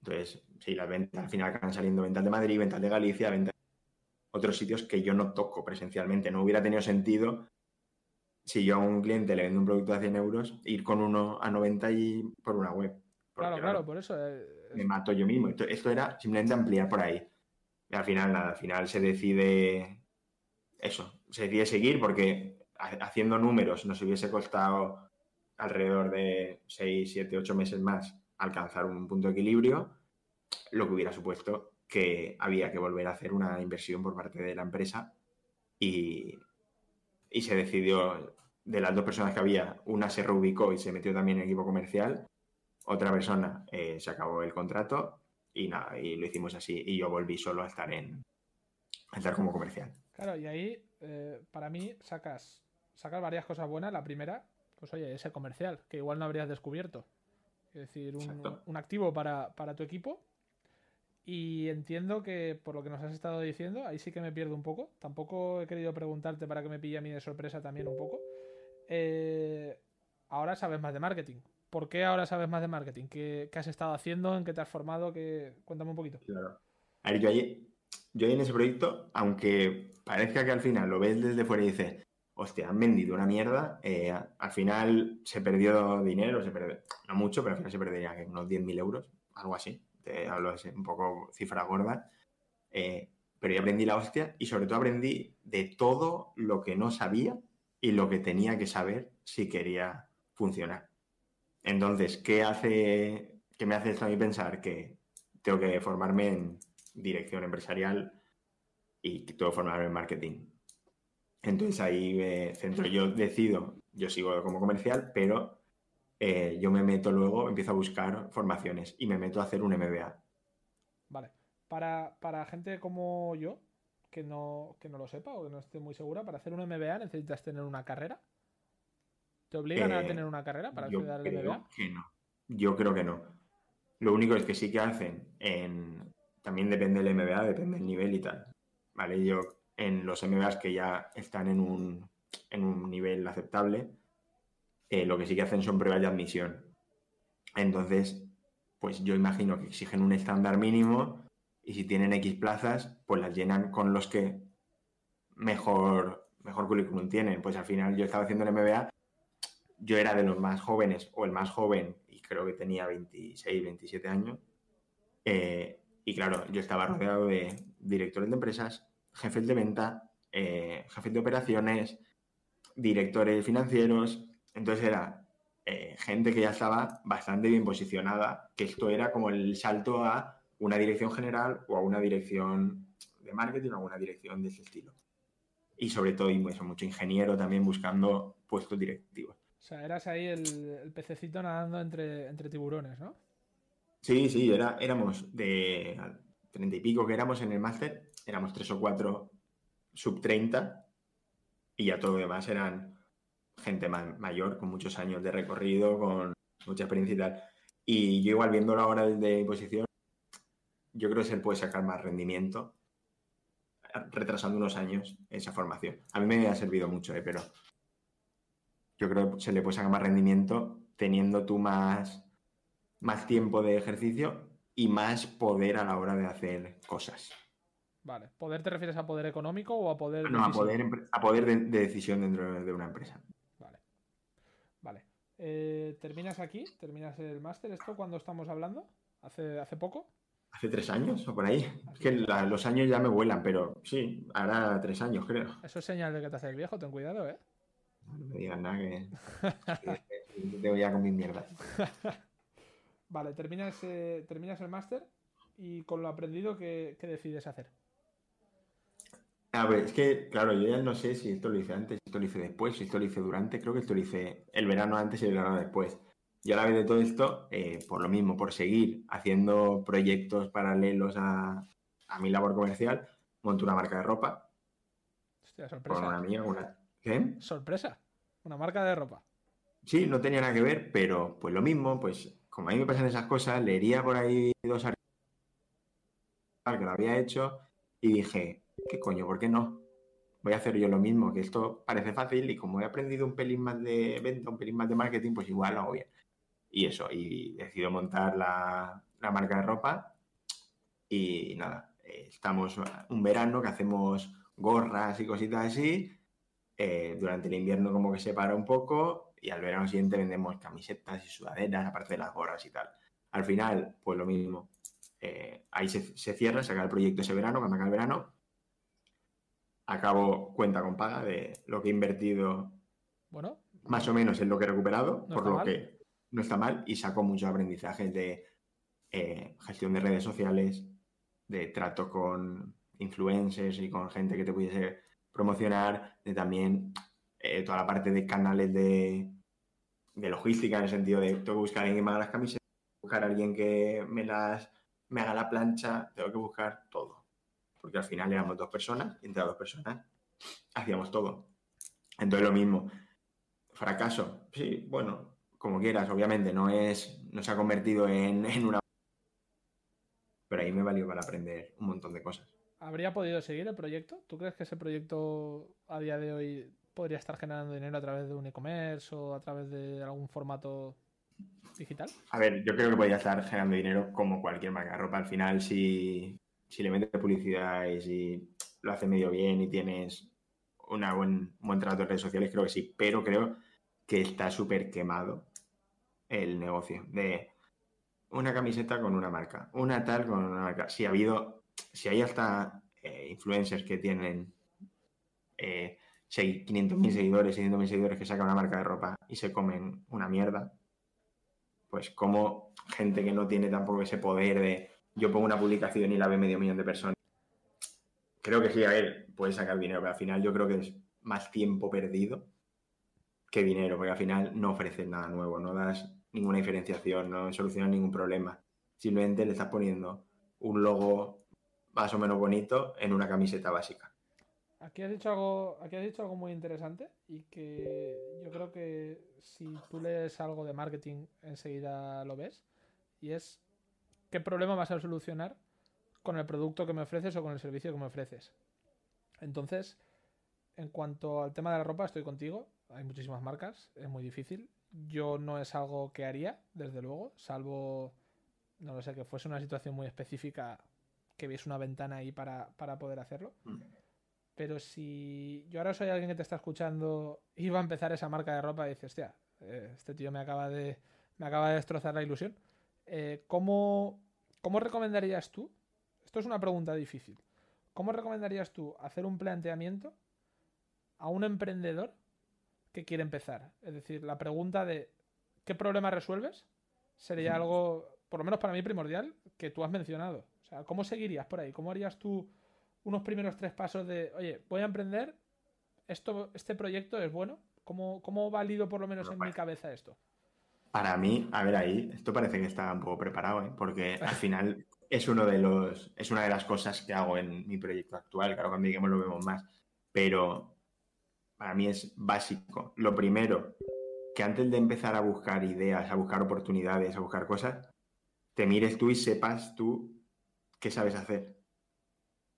S3: Entonces, sí, las ventas al final acaban saliendo ventas de Madrid, ventas de Galicia, ventas de otros sitios que yo no toco presencialmente. No hubiera tenido sentido si yo a un cliente le vendo un producto a 100 euros, ir con uno a 90 y por una web.
S2: claro, claro, por eso. Eh,
S3: me mato yo mismo. Esto, era simplemente ampliar por ahí. Y al final, nada, al final se decide eso, se decide seguir porque haciendo números nos hubiese costado alrededor de 6, 7, 8 meses más alcanzar un punto de equilibrio, lo que hubiera supuesto que había que volver a hacer una inversión por parte de la empresa y, y se decidió, de las dos personas que había, una se reubicó y se metió también en el equipo comercial, otra persona eh, se acabó el contrato y nada, y lo hicimos así y yo volví solo a estar en a estar como comercial.
S2: Claro, y ahí eh, para mí sacas, sacas varias cosas buenas. La primera, pues oye, ese comercial, que igual no habrías descubierto. Es decir, un, un activo para, para tu equipo y entiendo que por lo que nos has estado diciendo, ahí sí que me pierdo un poco. Tampoco he querido preguntarte para que me pille a mí de sorpresa también un poco. Eh, ahora sabes más de marketing. ¿Por qué ahora sabes más de marketing? ¿Qué, has estado haciendo? ¿En qué te has formado? Cuéntame un poquito.
S3: Claro. A ver, yo ahí, yo en ese proyecto, aunque parezca que al final lo ves desde fuera y dices, hostia, han vendido una mierda, eh, al final se perdió dinero, se perdió, no mucho, pero al final se perdería unos 10.000 euros, algo así hablo un poco cifra gorda, eh, pero yo aprendí la hostia y sobre todo aprendí de todo lo que no sabía y lo que tenía que saber si quería funcionar. Entonces, ¿qué hace, qué me hace esto a mí pensar? Que tengo que formarme en dirección empresarial y tengo que formarme en marketing. Entonces ahí me centro. Yo decido, yo sigo como comercial, pero eh, yo me meto luego, empiezo a buscar formaciones y me meto a hacer un MBA.
S2: Vale. Para, para gente como yo, que no, que no lo sepa o que no esté muy segura, para hacer un MBA necesitas tener una carrera. ¿Te obligan a
S3: Eh,
S2: tener una carrera para al
S3: creo
S2: MBA?
S3: que no. Yo creo que no. Lo único es que sí que hacen en... También depende del MBA, depende del nivel y tal. ¿Vale? Yo en los MBAs que ya están en un, en un nivel aceptable, eh, lo que sí que hacen son pruebas de admisión. Entonces, pues yo imagino que exigen un estándar mínimo y si tienen X plazas, pues las llenan con los que mejor, mejor currículum tienen. Pues al final yo estaba haciendo el MBA, yo era de los más jóvenes o el más joven y creo que tenía 26, 27 años. Eh, y claro, yo estaba rodeado de directores de empresas, jefes de venta, eh, jefes de operaciones, directores financieros. Entonces era eh, gente que ya estaba bastante bien posicionada, que esto era como el salto a una dirección general o a una dirección de marketing o a una dirección de ese estilo. Y sobre todo, y eso, mucho ingeniero también buscando puestos directivos.
S2: O sea, eras ahí el, el pececito nadando entre, entre tiburones, ¿no?
S3: Sí, sí, era, éramos de treinta y pico que éramos en el máster, éramos tres o cuatro sub 30 y ya todo lo demás eran gente ma- mayor, con muchos años de recorrido, con mucha experiencia y tal. Y yo igual viendo la hora de imposición, yo creo que se le puede sacar más rendimiento retrasando unos años esa formación. A mí me ha servido mucho, ¿eh? pero yo creo que se le puede sacar más rendimiento teniendo tú más, más tiempo de ejercicio y más poder a la hora de hacer cosas.
S2: Vale. ¿Poder te refieres a poder económico o a poder
S3: No, a poder, a poder de, de decisión dentro de una empresa.
S2: Eh, ¿Terminas aquí? ¿Terminas el máster? ¿Esto cuando estamos hablando? ¿Hace, hace poco?
S3: ¿Hace tres años o por ahí? Es que la- los años ya me vuelan, pero sí, ahora tres años creo.
S2: Eso es señal de que te haces viejo, ten cuidado, ¿eh?
S3: No me digan nada que, que- que tengo ya con mis mierdas.
S2: Vale, terminas, eh, terminas el máster y con lo aprendido, ¿qué, qué decides hacer?
S3: A ver, es que, claro, yo ya no sé si esto lo hice antes, si esto lo hice después, si esto lo hice durante, creo que esto lo hice el verano antes y el verano después. Y a la vez de todo esto, eh, por lo mismo, por seguir haciendo proyectos paralelos a, a mi labor comercial, monto una marca de ropa
S2: Hostia,
S3: con
S2: sorpresa.
S3: una amiga, una... ¿Qué?
S2: Sorpresa. Una marca de ropa.
S3: Sí, no tenía nada que ver, pero pues lo mismo, pues como a mí me pasan esas cosas, leería por ahí dos artículos que lo había hecho y dije, ¿qué coño? ¿Por qué no? Voy a hacer yo lo mismo, que esto parece fácil y como he aprendido un pelín más de venta, un pelín más de marketing, pues igual lo hago bien. Y eso, y decido montar la, la marca de ropa y nada, eh, estamos un verano que hacemos gorras y cositas así. eh, durante el invierno como que se para un poco y al verano siguiente vendemos camisetas y sudaderas, aparte de las gorras y tal. Al final, pues lo mismo. Eh, ahí se, cierra, se acaba el proyecto ese verano, cuando acaba el verano. Acabo cuenta con paga de lo que he invertido
S2: Bueno,
S3: más o menos en lo que he recuperado,
S2: No
S3: por lo
S2: mal.
S3: que no está mal y saco muchos aprendizajes de eh, gestión de redes sociales, de trato con influencers y con gente que te pudiese promocionar, de también eh, toda la parte de canales de, de logística, en el sentido de tengo que buscar a alguien que me haga las camisetas, buscar a alguien que me las me haga la plancha, tengo que buscar todo. Porque al final éramos dos personas, y entre las dos personas hacíamos todo. Entonces lo mismo, fracaso, sí, bueno, como quieras, obviamente no es, no se ha convertido en, en una pero ahí me valió para aprender un montón de cosas.
S2: ¿habría podido seguir el proyecto? ¿Tú crees que ese proyecto a día de hoy podría estar generando dinero a través de un e-commerce o a través de algún formato digital?
S3: A ver, yo creo que podría estar generando dinero como cualquier marca de ropa. Al final, si, si le metes publicidad y si lo hace medio bien y tienes una buen, un buen trato en redes sociales, creo que sí. Pero creo que está súper quemado el negocio de una camiseta con una marca, una tal con una marca. Si ha habido, si hay hasta eh, influencers que tienen eh, si hay 500.000 seguidores, 600.000 seguidores que sacan una marca de ropa y se comen una mierda, pues como gente que no tiene tampoco ese poder de yo pongo una publicación y la ve medio millón de personas. Creo que sí, a ver, puede sacar dinero, pero al final yo creo que es más tiempo perdido que dinero, porque al final no ofreces nada nuevo, no das ninguna diferenciación, no solucionas ningún problema. Simplemente le estás poniendo un logo más o menos bonito en una camiseta básica.
S2: Aquí has dicho algo, aquí has dicho algo muy interesante y que yo creo que si tú lees algo de marketing enseguida lo ves y es qué problema vas a solucionar con el producto que me ofreces o con el servicio que me ofreces. Entonces, en cuanto al tema de la ropa, estoy contigo. Hay muchísimas marcas, es muy difícil. Yo no es algo que haría, desde luego, salvo, no lo sé, que fuese una situación muy específica, que viese una ventana ahí para, para poder hacerlo.
S3: Mm.
S2: Pero si yo ahora soy alguien que te está escuchando y va a empezar esa marca de ropa y dices, hostia, eh, este tío me acaba de, me acaba de destrozar la ilusión. Eh, ¿cómo, ¿Cómo recomendarías tú? Esto es una pregunta difícil. ¿Cómo recomendarías tú hacer un planteamiento a un emprendedor que quiere empezar? Es decir, la pregunta de ¿qué problema resuelves? Sería algo, por lo menos para mí, primordial que tú has mencionado. O sea, ¿cómo seguirías por ahí? ¿Cómo harías tú unos primeros tres pasos de, oye, voy a emprender, esto, este proyecto es bueno? ¿Cómo, cómo valido por lo menos en
S3: vale.
S2: mi cabeza esto?
S3: Para mí, a ver ahí, esto parece que está un poco preparado, ¿eh? porque al final es uno de los, es una de las cosas que hago en mi proyecto actual. Claro, con Miguel lo vemos más, pero para mí es básico. Lo primero, que antes de empezar a buscar ideas, a buscar oportunidades, a buscar cosas, te mires tú y sepas tú qué sabes hacer.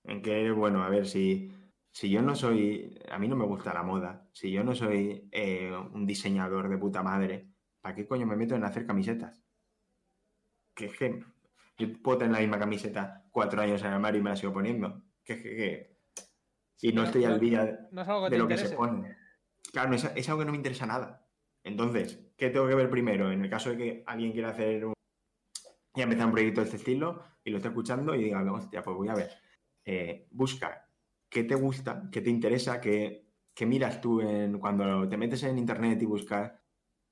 S3: En qué, bueno, a ver, si, si yo no soy, a mí no me gusta la moda, si yo no soy eh, un diseñador de puta madre, ¿para qué coño me meto en hacer camisetas? Que es que yo puedo tener la misma camiseta cuatro años en el armario y me la sigo poniendo. Que es que, que- y no estoy al día
S2: No es algo que
S3: de lo que se pone. Claro, es algo que no me interesa nada. Entonces, ¿qué tengo que ver primero? En el caso de que alguien quiera hacer un... y empezar un proyecto de este estilo y lo esté escuchando y diga, hostia, pues voy a ver. Eh, busca qué te gusta, qué te interesa, qué, qué miras tú en, cuando te metes en internet y buscas,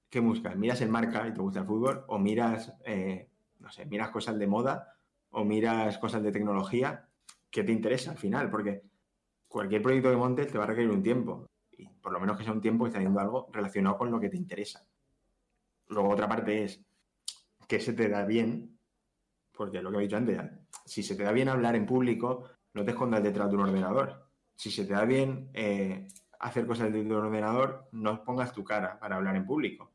S3: ¿qué buscas? ¿Miras en marca y te gusta el fútbol? ¿O miras, eh, no sé, miras cosas de moda? ¿O miras cosas de tecnología? ¿Qué te interesa al final? Porque cualquier proyecto que montes te va a requerir un tiempo. Y por lo menos que sea un tiempo que esté haciendo algo relacionado con lo que te interesa. Luego otra parte es que se te da bien, porque lo que he dicho antes, si se te da bien hablar en público, no te escondas detrás de un ordenador. Si se te da bien eh, hacer cosas desde un ordenador, no pongas tu cara para hablar en público.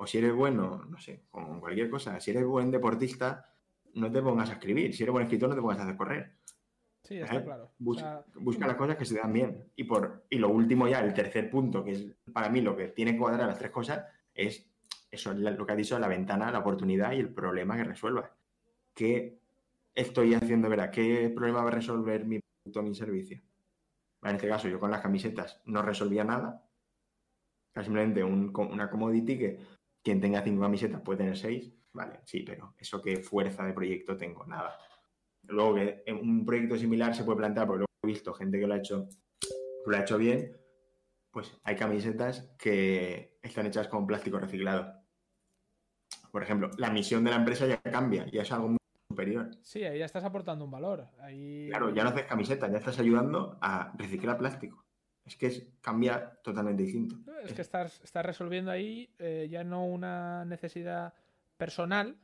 S3: O si eres bueno, no sé, con cualquier cosa, si eres buen deportista, no te pongas a escribir. Si eres buen escritor, no te pongas a hacer correr.
S2: Sí, está
S3: ¿eh?
S2: claro. O
S3: Bus-
S2: sea,
S3: busca las cosas que se dan bien. Y, por, y lo último ya, el tercer punto, que es para mí lo que tiene que cuadrar las tres cosas, es eso, lo que has dicho, la ventana, la oportunidad y el problema que resuelvas. ¿Qué estoy haciendo, verdad? ¿Qué problema va a resolver mi producto mi servicio? En este caso, yo con las camisetas no resolvía nada. Era simplemente un una commodity que quien tenga cinco camisetas puede tener seis. Vale, sí, pero eso qué fuerza de proyecto tengo, nada. Luego que un proyecto similar se puede plantear, porque luego he visto gente que lo ha hecho, lo ha hecho bien, pues hay camisetas que están hechas con plástico reciclado. Por ejemplo, la misión de la empresa ya cambia, ya es algo muy superior.
S2: sí, ahí ya estás aportando un valor. Ahí...
S3: Claro, ya no haces camisetas, ya estás ayudando a reciclar plástico. Es que es, cambia totalmente distinto.
S2: Es que estás, estás resolviendo ahí eh, ya no una necesidad personal,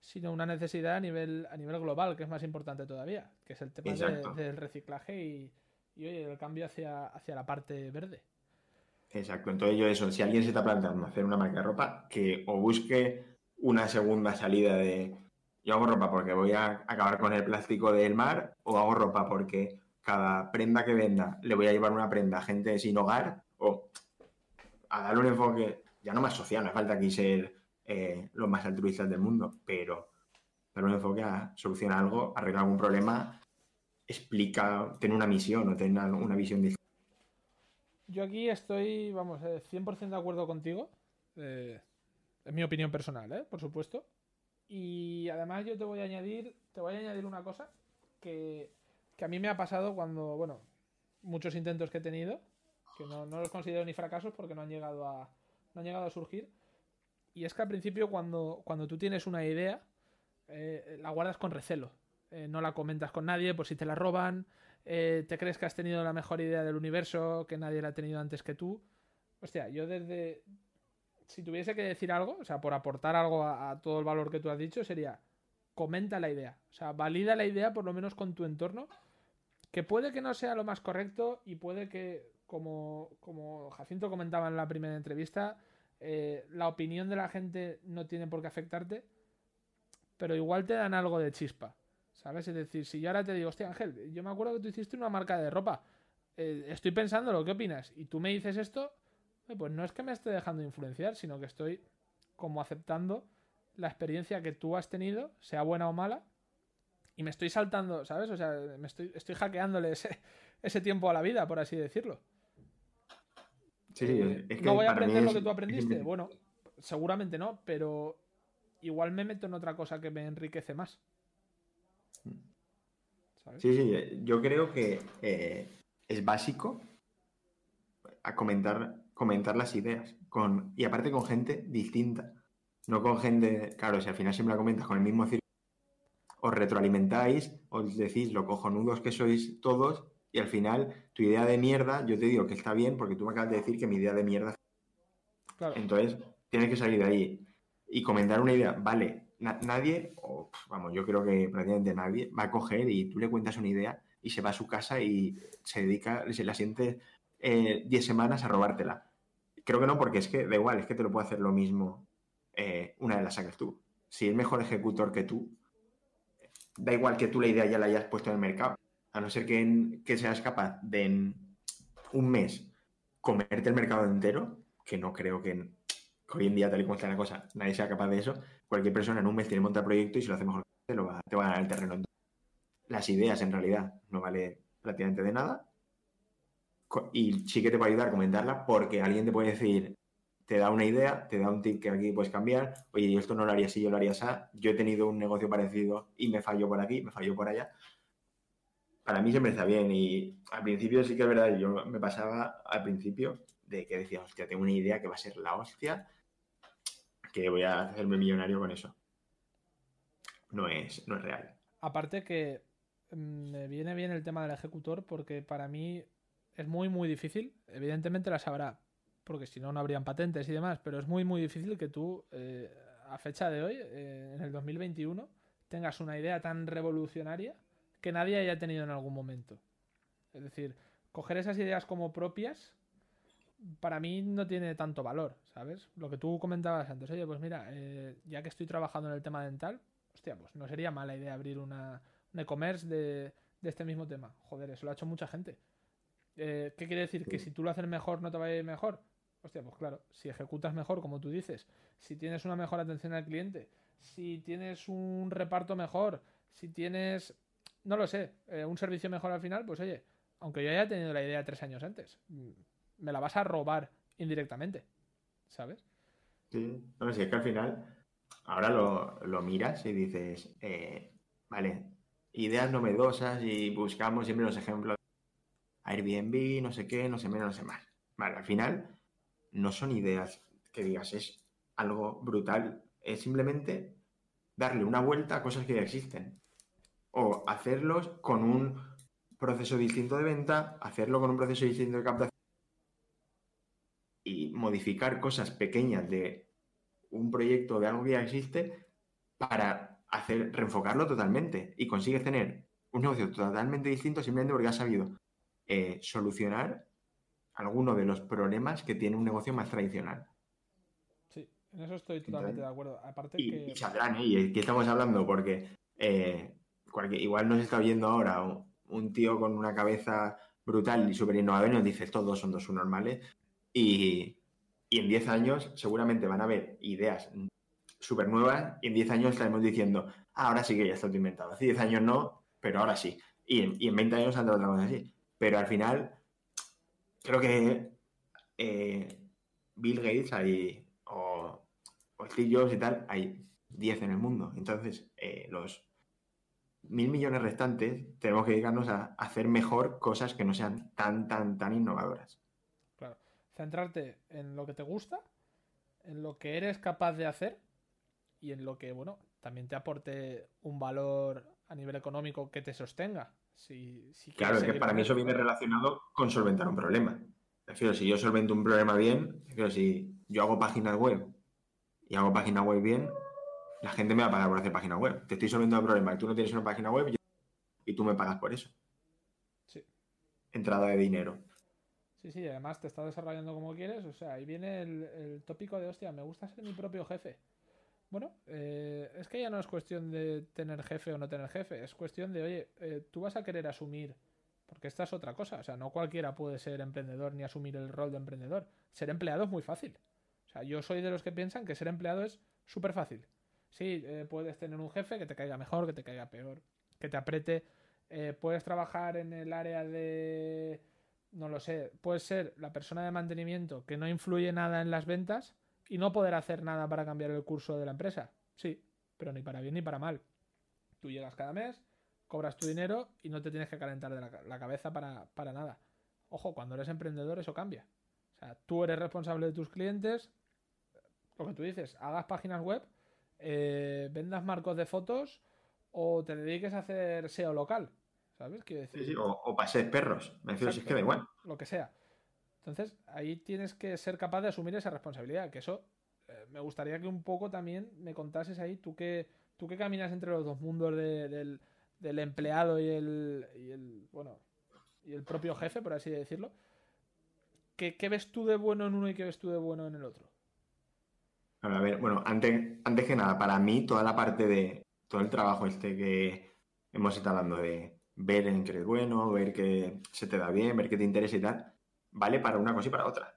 S2: sino una necesidad a nivel, a nivel global, que es más importante todavía, que es el tema de- del reciclaje y, y, oye, el cambio hacia, hacia la parte verde.
S3: Exacto, entonces yo eso, si alguien se está planteando hacer una marca de ropa, que o busque una segunda salida de yo hago ropa porque voy a acabar con el plástico del mar, o hago ropa porque cada prenda que venda le voy a llevar una prenda a gente sin hogar, o a darle un enfoque ya no más social, no hace falta aquí ser eh, los más altruistas del mundo, pero darle un enfoque a solucionar algo, arreglar algún problema, explica, tener una misión o tener una, visión distinta.
S2: Yo aquí estoy, vamos, eh, 100% de acuerdo contigo. eh, es mi opinión personal, ¿eh? Por supuesto. Y además yo te voy a añadir, te voy a añadir una cosa que, que a mí me ha pasado cuando, bueno, muchos intentos que he tenido que no, no los considero ni fracasos porque no han llegado a, no han llegado a surgir. Y es que al principio cuando, cuando tú tienes una idea, eh, la guardas con recelo. Eh, no la comentas con nadie por si te la roban. eh, te crees que has tenido la mejor idea del universo, que nadie la ha tenido antes que tú. Hostia, yo desde... Si tuviese que decir algo, o sea, por aportar algo a, a todo el valor que tú has dicho, sería comenta la idea. O sea, valida la idea por lo menos con tu entorno. Que puede que no sea lo más correcto y puede que, como, como Jacinto comentaba en la primera entrevista, eh, la opinión de la gente no tiene por qué afectarte, pero igual te dan algo de chispa. ¿Sabes? Es decir, si yo ahora te digo, hostia Ángel, yo me acuerdo que tú hiciste una marca de ropa. eh, estoy pensando lo que opinas. Y tú me dices esto, pues no es que me esté dejando influenciar, sino que estoy como aceptando la experiencia que tú has tenido, sea buena o mala, y me estoy saltando, ¿sabes? O sea, me estoy, estoy hackeándole ese, ese tiempo a la vida, por así decirlo.
S3: Sí,
S2: Eh,
S3: es que
S2: no voy a aprender lo que tú aprendiste. Bueno, seguramente no, pero igual me meto en otra cosa que me enriquece más. ¿Sabes?
S3: Sí, sí, yo creo que eh, es básico a comentar, comentar las ideas. Con, y aparte con gente distinta. No con gente, claro, si al final siempre la comentas con el mismo círculo, os retroalimentáis, os decís lo cojonudos que sois todos, y al final tu idea de mierda, yo te digo que está bien porque tú me acabas de decir que mi idea de mierda.
S2: Claro.
S3: Entonces, tienes que salir de ahí y comentar una idea. Vale, na- nadie, o vamos, yo creo que prácticamente nadie va a coger y tú le cuentas una idea y se va a su casa y se dedica, se la siente eh, 10 semanas a robártela. Creo que no, porque es que da igual, es que te lo puede hacer lo mismo eh, una de las sacas tú. Si es mejor ejecutor que tú, da igual que tú la idea ya la hayas puesto en el mercado. A no ser que, seas capaz de en un mes comerte el mercado entero, que no creo que, hoy en día, tal y como está la cosa, nadie sea capaz de eso. Cualquier persona en un mes tiene monta proyecto y si lo hace mejor te, lo va, va a ganar el terreno. Las ideas, en realidad, no vale prácticamente de nada. Y sí que te puede ayudar a comentarla porque alguien te puede decir, te da una idea, te da un tip que aquí puedes cambiar. Oye, yo esto no lo haría así, yo lo haría así. Yo he tenido un negocio parecido y me falló por aquí, me falló por allá. Para mí siempre está bien y al principio sí que es verdad, yo me pasaba al principio de que decía, hostia, tengo una idea que va a ser la hostia, que voy a hacerme millonario con eso. No es, no es real.
S2: Aparte que mm, me viene bien el tema del ejecutor porque para mí es muy muy difícil. Evidentemente la sabrá, porque si no no habrían patentes y demás, pero es muy muy difícil que tú eh, a fecha de hoy, eh, en el 2021, tengas una idea tan revolucionaria que nadie haya tenido en algún momento. Es decir, coger esas ideas como propias para mí no tiene tanto valor, ¿sabes? Lo que tú comentabas antes, oye, pues mira, eh, ya que estoy trabajando en el tema dental, hostia, pues no sería mala idea abrir una, un e-commerce de, de este mismo tema. Joder, eso lo ha hecho mucha gente. Eh, ¿Qué quiere decir? ¿Que si tú lo haces mejor no te va a ir mejor? Hostia, pues claro, si ejecutas mejor, como tú dices, si tienes una mejor atención al cliente, si tienes un reparto mejor, si tienes, no lo sé, eh, un servicio mejor al final, pues oye, aunque yo haya tenido la idea tres años antes, mm, me la vas a robar indirectamente, ¿sabes?
S3: Sí, no, si es que al final, ahora lo, lo miras y dices, eh, vale, ideas novedosas y buscamos siempre los ejemplos. Airbnb, no sé qué, no sé menos, no sé más. Vale, al final no son ideas que digas, es algo brutal, es simplemente darle una vuelta a cosas que ya existen. O hacerlos con un proceso distinto de venta, hacerlo con un proceso distinto de captación y modificar cosas pequeñas de un proyecto de algo que ya existe para hacer reenfocarlo totalmente y consigues tener un negocio totalmente distinto simplemente porque has sabido eh, solucionar alguno de los problemas que tiene un negocio más tradicional.
S2: Sí, en eso estoy totalmente de acuerdo. Aparte
S3: Y,
S2: que...
S3: y saldrán, ¿eh? ¿Y qué estamos hablando? Porque eh, cualquier- igual nos está oyendo ahora un, un tío con una cabeza brutal y súper innovador y nos dice todos son dos normales y, y en 10 años seguramente van a haber ideas súper nuevas y en 10 años estaremos diciendo, "Ah, ahora sí que ya está todo inventado. Hace 10 años no, pero ahora sí. Y en, y en 20 años saldrá otra cosa así. Pero al final, creo que eh, Bill Gates hay, o, Steve Jobs y tal, hay 10 en el mundo. Entonces, eh, los mil millones restantes tenemos que dedicarnos a hacer mejor cosas que no sean tan, tan, tan innovadoras.
S2: centrarte en lo que te gusta, en lo que eres capaz de hacer y en lo que, bueno, también te aporte un valor a nivel económico que te sostenga. Si,
S3: claro, es que para mí eso viene relacionado con solventar un problema. Prefiero, si yo solvento un problema bien, prefiero, si yo hago páginas web y hago páginas web bien, la gente me va a pagar por hacer página web. Te estoy solventando un problema y tú no tienes una página web y tú me pagas por eso. Sí. Entrada de dinero.
S2: Sí, sí, además te estás desarrollando como quieres. O sea, ahí viene el, tópico de, hostia, me gusta ser mi propio jefe. Bueno, eh, es que ya no es cuestión de tener jefe o no tener jefe. Es cuestión de, oye, eh, tú vas a querer asumir. Porque esta es otra cosa. O sea, no cualquiera puede ser emprendedor ni asumir el rol de emprendedor. Ser empleado es muy fácil. O sea, yo soy de los que piensan que ser empleado es súper fácil. Sí, eh, puedes tener un jefe que te caiga mejor, que te caiga peor, que te apriete. puedes trabajar en el área de no lo sé, puede ser la persona de mantenimiento que no influye nada en las ventas y no poder hacer nada para cambiar el curso de la empresa. Sí, pero ni para bien ni para mal. Tú llegas cada mes, cobras tu dinero y no te tienes que calentar de la, cabeza para, para, nada. Ojo, cuando eres emprendedor eso cambia. O sea, tú eres responsable de tus clientes, lo que tú dices, hagas páginas web, eh, vendas marcos de fotos o te dediques a hacer SEO local. ¿Sabes? qué decir?
S3: o, o pasees perros. Me refiero si es que da igual.
S2: Lo que sea. Entonces, ahí tienes que ser capaz de asumir esa responsabilidad. Que eso eh, me gustaría que un poco también me contases ahí, tú que, tú que caminas entre los dos mundos del, empleado y el, y el, bueno, y el propio jefe, por así decirlo. ¿Qué, ves tú de bueno en uno y qué ves tú de bueno en el otro?
S3: A ver, bueno, antes, antes que nada, para mí toda la parte de todo el trabajo este que hemos estado hablando de ver en qué eres bueno, ver que se te da bien, ver qué te interesa y tal, vale para una cosa y para otra.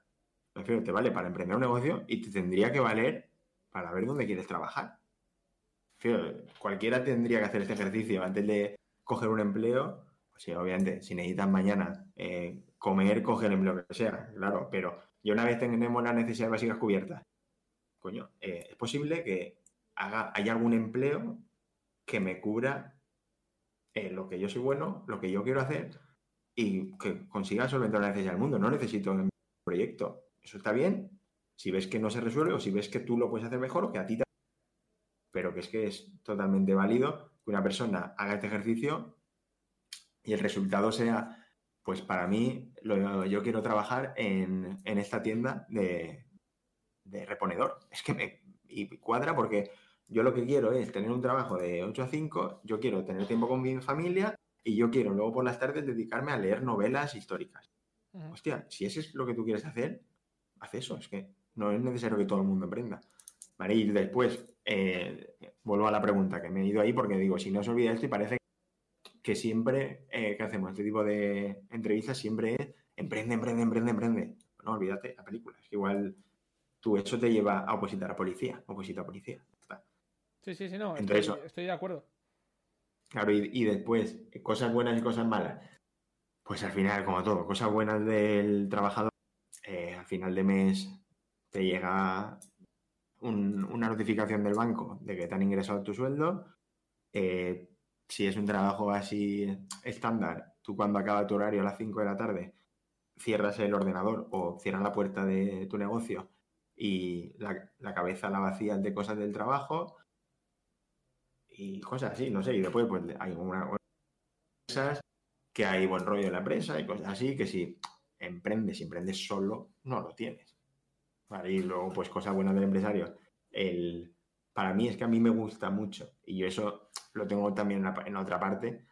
S3: Te vale para emprender un negocio y te tendría que valer para ver dónde quieres trabajar. cualquiera tendría que hacer este ejercicio antes de coger un empleo. Pues obviamente, si necesitas mañana eh, comer, coge el empleo que sea, claro, pero yo una vez tenemos las necesidades básicas cubiertas, coño, eh, es posible que haya algún empleo que me cubra eh, lo que yo soy bueno, lo que yo quiero hacer y que consiga solventar la necesidad del mundo. No necesito un proyecto. Eso está bien si ves que no se resuelve o si ves que tú lo puedes hacer mejor o que a ti te... Pero que es que es totalmente válido que una persona haga este ejercicio y el resultado sea, pues para mí, yo quiero trabajar en, esta tienda de, de, reponedor. Es que me y cuadra porque yo lo que quiero es tener un trabajo de 8 a 5, yo quiero tener tiempo con mi familia y yo quiero luego por las tardes dedicarme a leer novelas históricas. Hostia, si ese es lo que tú quieres hacer, haz eso. Es que no es necesario que todo el mundo aprenda. Vale, y después, eh, vuelvo a la pregunta que me he ido ahí porque digo, si no se olvida esto y parece que siempre eh, que hacemos este tipo de entrevistas siempre es emprende, emprende, emprende, emprende. No, olvídate, la película. Es que igual tú eso te lleva a opositar a policía, opositar a policía.
S2: Sí, sí, sí, no, estoy, de acuerdo.
S3: Claro, y, después, cosas buenas y cosas malas. Pues al final, como todo, cosas buenas del trabajador, eh, al final de mes te llega una notificación del banco de que te han ingresado tu sueldo. Eh, si es un trabajo así estándar, tú cuando acaba tu horario a las 5 de la tarde, cierras el ordenador o cierras la puerta de tu negocio y la, la cabeza la vacías de cosas del trabajo, y cosas así, no sé, y después pues hay una, cosas que hay buen rollo en la empresa y cosas así que si emprendes, si emprendes solo, no lo tienes. Y luego, pues cosas buenas del empresario. El, para mí es que a mí me gusta mucho, y yo eso lo tengo también en, otra parte,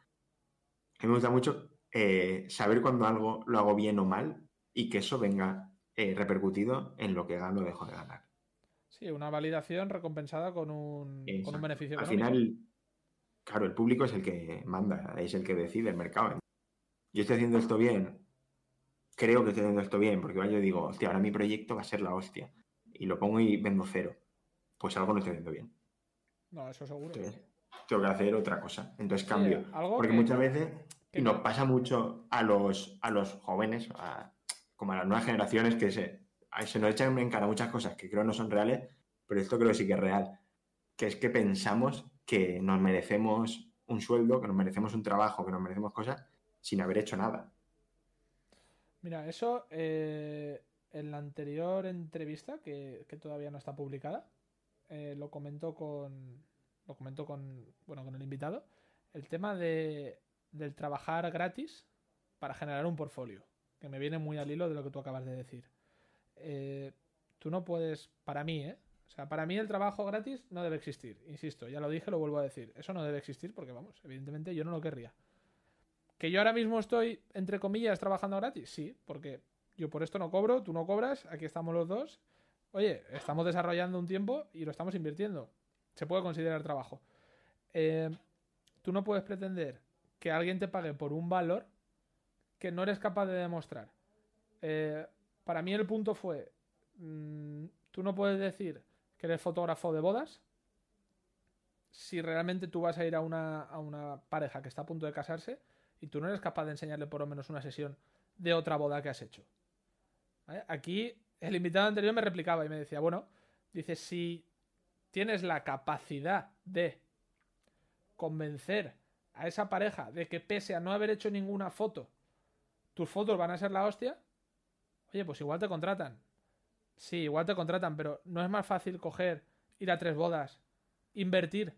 S3: que me gusta mucho eh, saber cuando algo lo hago bien o mal y que eso venga eh, repercutido en lo que gano o dejo de ganar.
S2: Sí, una validación recompensada con un, con un beneficio.
S3: Al final, claro, el público es el que manda, es el que decide el mercado. Yo estoy haciendo esto bien, creo que estoy haciendo esto bien, porque yo digo, hostia, ahora mi proyecto va a ser la hostia. Y lo pongo y vendo cero. Pues algo no estoy haciendo bien.
S2: No, eso seguro.
S3: tengo que hacer otra cosa. Entonces cambio. porque muchas veces, nos pasa mucho a los, a los jóvenes, como a las nuevas generaciones, que se, se nos echan en cara muchas cosas que creo no son reales, pero esto creo que sí que es real. Que es que pensamos que nos merecemos un sueldo, que nos merecemos un trabajo, que nos merecemos cosas sin haber hecho nada.
S2: Mira, eso eh, en la anterior entrevista, que, todavía no está publicada, eh, lo comentó con. Lo comentó con. Bueno, con el invitado. El tema de, del trabajar gratis para generar un portfolio. Que me viene muy al hilo de lo que tú acabas de decir. Eh, tú no puedes. Para mí, ¿eh? O sea, para mí el trabajo gratis no debe existir. Insisto, ya lo dije, lo vuelvo a decir. Eso no debe existir porque, vamos, evidentemente yo no lo querría. ¿Que yo ahora mismo estoy, entre comillas, trabajando gratis? Sí, porque yo por esto no cobro, tú no cobras, aquí estamos los dos. Oye, estamos desarrollando un tiempo y lo estamos invirtiendo. Se puede considerar trabajo. Eh, tú no puedes pretender que alguien te pague por un valor que no eres capaz de demostrar. Eh, para mí el punto fue, mm, tú no puedes decir que eres fotógrafo de bodas si realmente tú vas a ir a una, a una pareja que está a punto de casarse y tú no eres capaz de enseñarle por lo menos una sesión de otra boda que has hecho. Aquí el invitado anterior me replicaba y me decía, bueno, dice, si tienes la capacidad de convencer a esa pareja de que pese a no haber hecho ninguna foto, tus fotos van a ser la hostia, oye, pues igual te contratan. Sí, igual te contratan, pero no es más fácil coger, ir a tres bodas, invertir.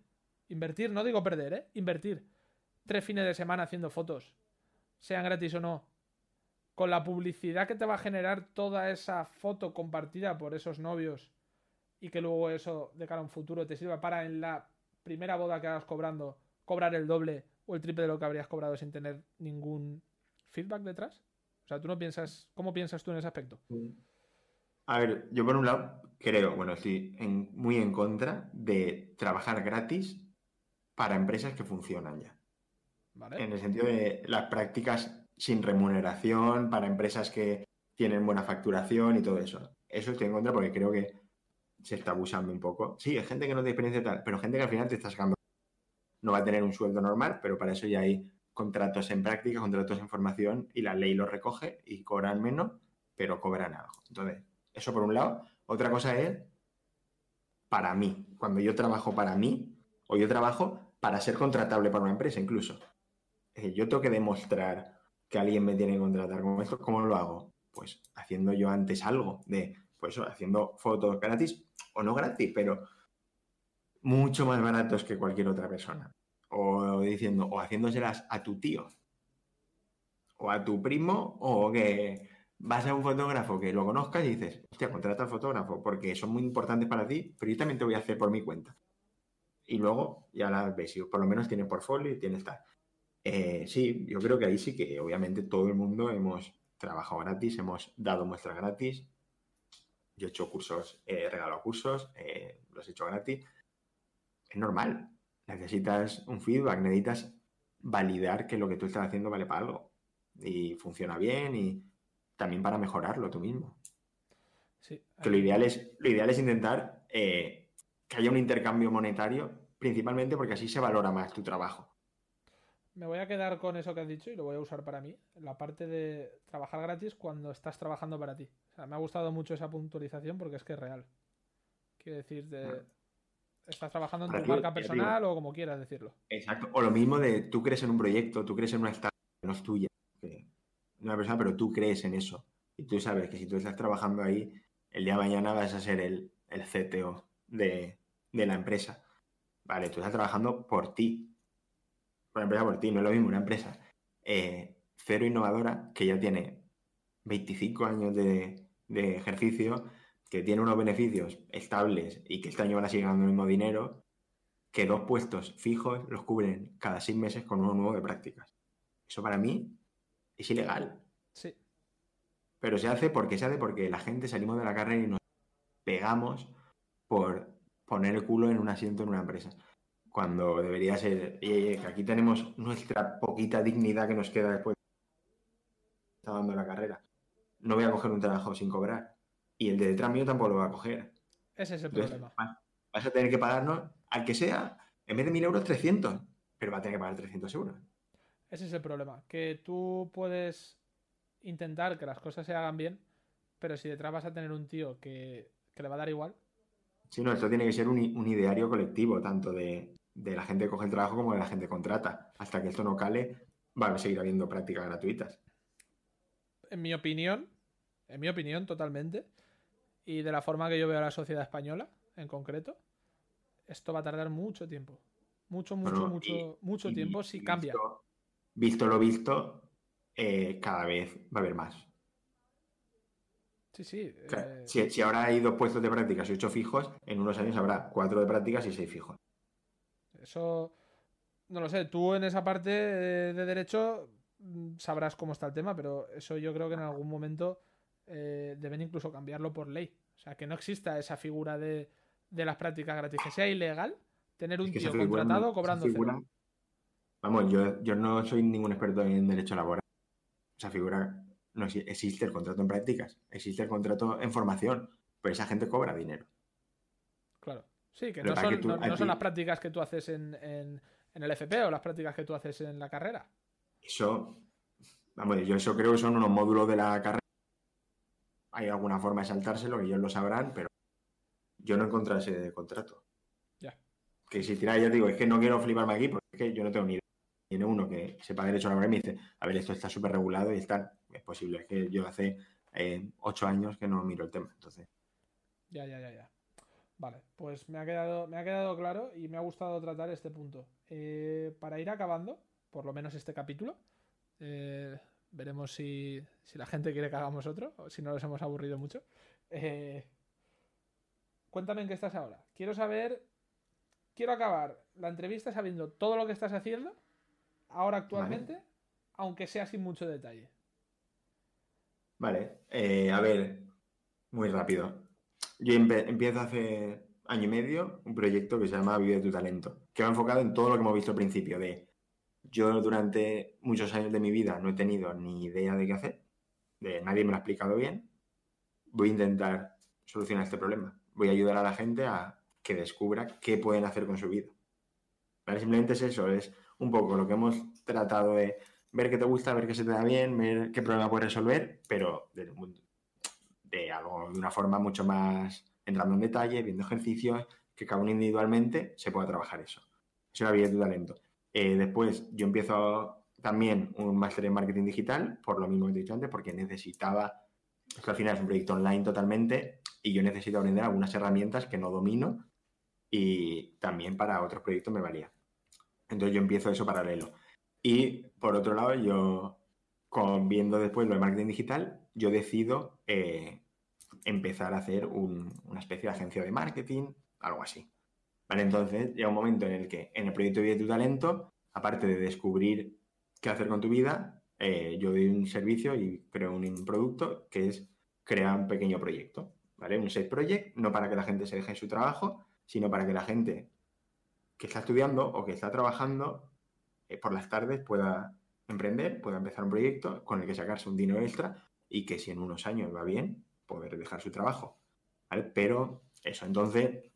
S2: Invertir, no digo perder, ¿eh? Invertir. Tres fines de semana haciendo fotos, sean gratis o no, con la publicidad que te va a generar toda esa foto compartida por esos novios y que luego eso de cara a un futuro te sirva para en la primera boda que hagas cobrando cobrar el doble o el triple de lo que habrías cobrado sin tener ningún feedback detrás? O sea, tú no piensas, ¿cómo piensas tú en ese aspecto?
S3: A ver, yo por un lado creo, bueno, estoy muy en contra de trabajar gratis para empresas que funcionan ya. En el sentido de las prácticas sin remuneración para empresas que tienen buena facturación y todo eso. Eso estoy en contra porque creo que se está abusando un poco. Sí, hay gente que no tiene experiencia tal, pero gente que al final te está sacando. No va a tener un sueldo normal, pero para eso ya hay contratos en práctica, contratos en formación y la ley lo recoge y cobran menos, pero cobran algo. Entonces, eso por un lado. Otra cosa es para mí. Cuando yo trabajo para mí, o yo trabajo para ser contratable para una empresa incluso. Yo tengo que demostrar que alguien me tiene que contratar como esto, ¿cómo lo hago? Pues haciendo yo antes algo de, pues haciendo fotos gratis o no gratis, pero mucho más baratos que cualquier otra persona. O diciendo, o haciéndoselas a tu tío, o a tu primo, o que vas a un fotógrafo que lo conozcas y dices, hostia, contrata al fotógrafo porque son muy importantes para ti, pero yo también te voy a hacer por mi cuenta. Y luego ya la ves, y por lo menos tienes portfolio y tienes tal. Eh, sí, yo creo que ahí sí que obviamente todo el mundo hemos trabajado gratis, hemos dado muestras gratis. Yo he hecho cursos, he regalado cursos, eh, los he hecho gratis. Es normal. Necesitas un feedback, necesitas validar que lo que tú estás haciendo vale para algo. Y funciona bien y también para mejorarlo tú mismo.
S2: Sí.
S3: Que lo ideal es, lo ideal es intentar eh, que haya un intercambio monetario, principalmente porque así se valora más tu trabajo
S2: me voy a quedar con eso que has dicho y lo voy a usar para mí. La parte de trabajar gratis cuando estás trabajando para ti. O sea, me ha gustado mucho esa puntualización porque es que es real. Quiere decir, de, estás trabajando en tu marca personal o como quieras decirlo.
S3: Exacto. O lo mismo de tú crees en un proyecto, tú crees en una startup que no es tuya, una persona, pero tú crees en eso. Y tú sabes que si tú estás trabajando ahí, el día de mañana vas a ser el, el CTO de, de la empresa. Vale, tú estás trabajando por ti, una empresa por ti, no es lo mismo una empresa eh, cero innovadora que ya tiene 25 años de, ejercicio, que tiene unos beneficios estables y que este año van a seguir ganando el mismo dinero, que dos puestos fijos los cubren cada seis meses con uno nuevo de prácticas. Eso para mí es ilegal.
S2: Sí.
S3: Pero se hace porque se hace porque la gente salimos de la carrera y nos pegamos por poner el culo en un asiento en una empresa cuando debería ser, que aquí tenemos nuestra poquita dignidad que nos queda después de estar dando la carrera. No voy a coger un trabajo sin cobrar. Y el de detrás mío tampoco lo va a coger.
S2: Ese es el problema.
S3: Vas a tener que pagarnos, al que sea, en vez de 1.000 euros, 300. Pero va a tener que pagar 300 euros.
S2: Ese es el problema. Que tú puedes intentar que las cosas se hagan bien, pero si detrás vas a tener un tío que, le va a dar igual.
S3: Sí, no, esto tiene que ser un, un ideario colectivo, tanto de, de la gente que coge el trabajo como de la gente que contrata. Hasta que esto no cale, va a seguir habiendo prácticas gratuitas.
S2: En mi opinión, en mi opinión, totalmente, y de la forma que yo veo a la sociedad española, en concreto, esto va a tardar mucho tiempo. Mucho, mucho, mucho, mucho tiempo si cambia.
S3: Visto lo visto, eh, cada vez va a haber más.
S2: Sí, sí.
S3: Eh, si, ahora hay dos puestos de prácticas y ocho fijos, en unos años habrá cuatro de prácticas y seis fijos.
S2: Eso, no lo sé, tú en esa parte de derecho mm, sabrás cómo está el tema, pero eso yo creo que en algún momento eh, deben incluso cambiarlo por ley. O sea, que no exista esa figura de, las prácticas gratis, que sea ilegal tener un tío contratado cobrando figura,
S3: Vamos, yo, yo no soy ningún experto en derecho laboral. Esa figura no existe el contrato en prácticas, existe el contrato en formación, pero esa gente cobra dinero.
S2: Claro. Sí, que no, son, las prácticas que tú haces en, en, el FP o las prácticas que tú haces en la carrera.
S3: Eso, vamos, yo eso creo que son unos módulos de la carrera. Hay alguna forma de saltárselo, ellos lo sabrán, pero yo no encontré ese contrato.
S2: Ya.
S3: Que si tiráis, ya digo, es que no quiero fliparme aquí porque es que yo no tengo ni idea. Tiene uno que sepa derecho laboral y me dice, a ver, esto está súper regulado y está es posible. Es que yo hace eh, ocho años que no miro el tema, entonces.
S2: Ya, ya, ya, ya. Vale, pues me ha quedado, me ha quedado claro y me ha gustado tratar este punto. Eh, para ir acabando, por lo menos este capítulo, eh, veremos si, si, la gente quiere que hagamos otro o si no nos hemos aburrido mucho. cuéntame en qué estás ahora. Quiero saber, quiero acabar la entrevista sabiendo todo lo que estás haciendo ahora actualmente, aunque sea sin mucho detalle.
S3: Vale, eh, a ver, muy rápido. Yo empiezo hace año y medio un proyecto que se llama Vive tu talento, que va enfocado en todo lo que hemos visto al principio, de yo durante muchos años de mi vida no he tenido ni idea de qué hacer, de nadie me lo ha explicado bien, voy a intentar solucionar este problema, voy a ayudar a la gente a que descubra qué pueden hacer con su vida. Simplemente es eso, es un poco lo que hemos tratado de ver qué te gusta, ver qué se te da bien, ver qué problema puedes resolver, pero de, algo de una forma mucho más entrando en detalle, viendo ejercicios, que cada uno individualmente se pueda trabajar eso. Eso es la vida de talento. Eh, después yo empiezo también un máster en marketing digital, por lo mismo que he dicho antes, porque necesitaba, esto al final es un proyecto online totalmente, y yo necesito aprender algunas herramientas que no domino y también para otros proyectos me valía. Entonces yo empiezo eso paralelo. Y por otro lado, yo, viendo después lo de marketing digital, yo decido eh, empezar a hacer una especie de agencia de marketing, algo así. Entonces llega un momento en el que en el proyecto de tu talento, aparte de descubrir qué hacer con tu vida, eh, yo doy un servicio y creo un, producto que es crear un pequeño proyecto, ¿vale? Un side project, no para que la gente se deje su trabajo, sino para que la gente que está estudiando o que está trabajando eh, por las tardes pueda emprender, pueda empezar un proyecto con el que sacarse un dinero extra y que si en unos años va bien, poder dejar su trabajo. Pero eso, entonces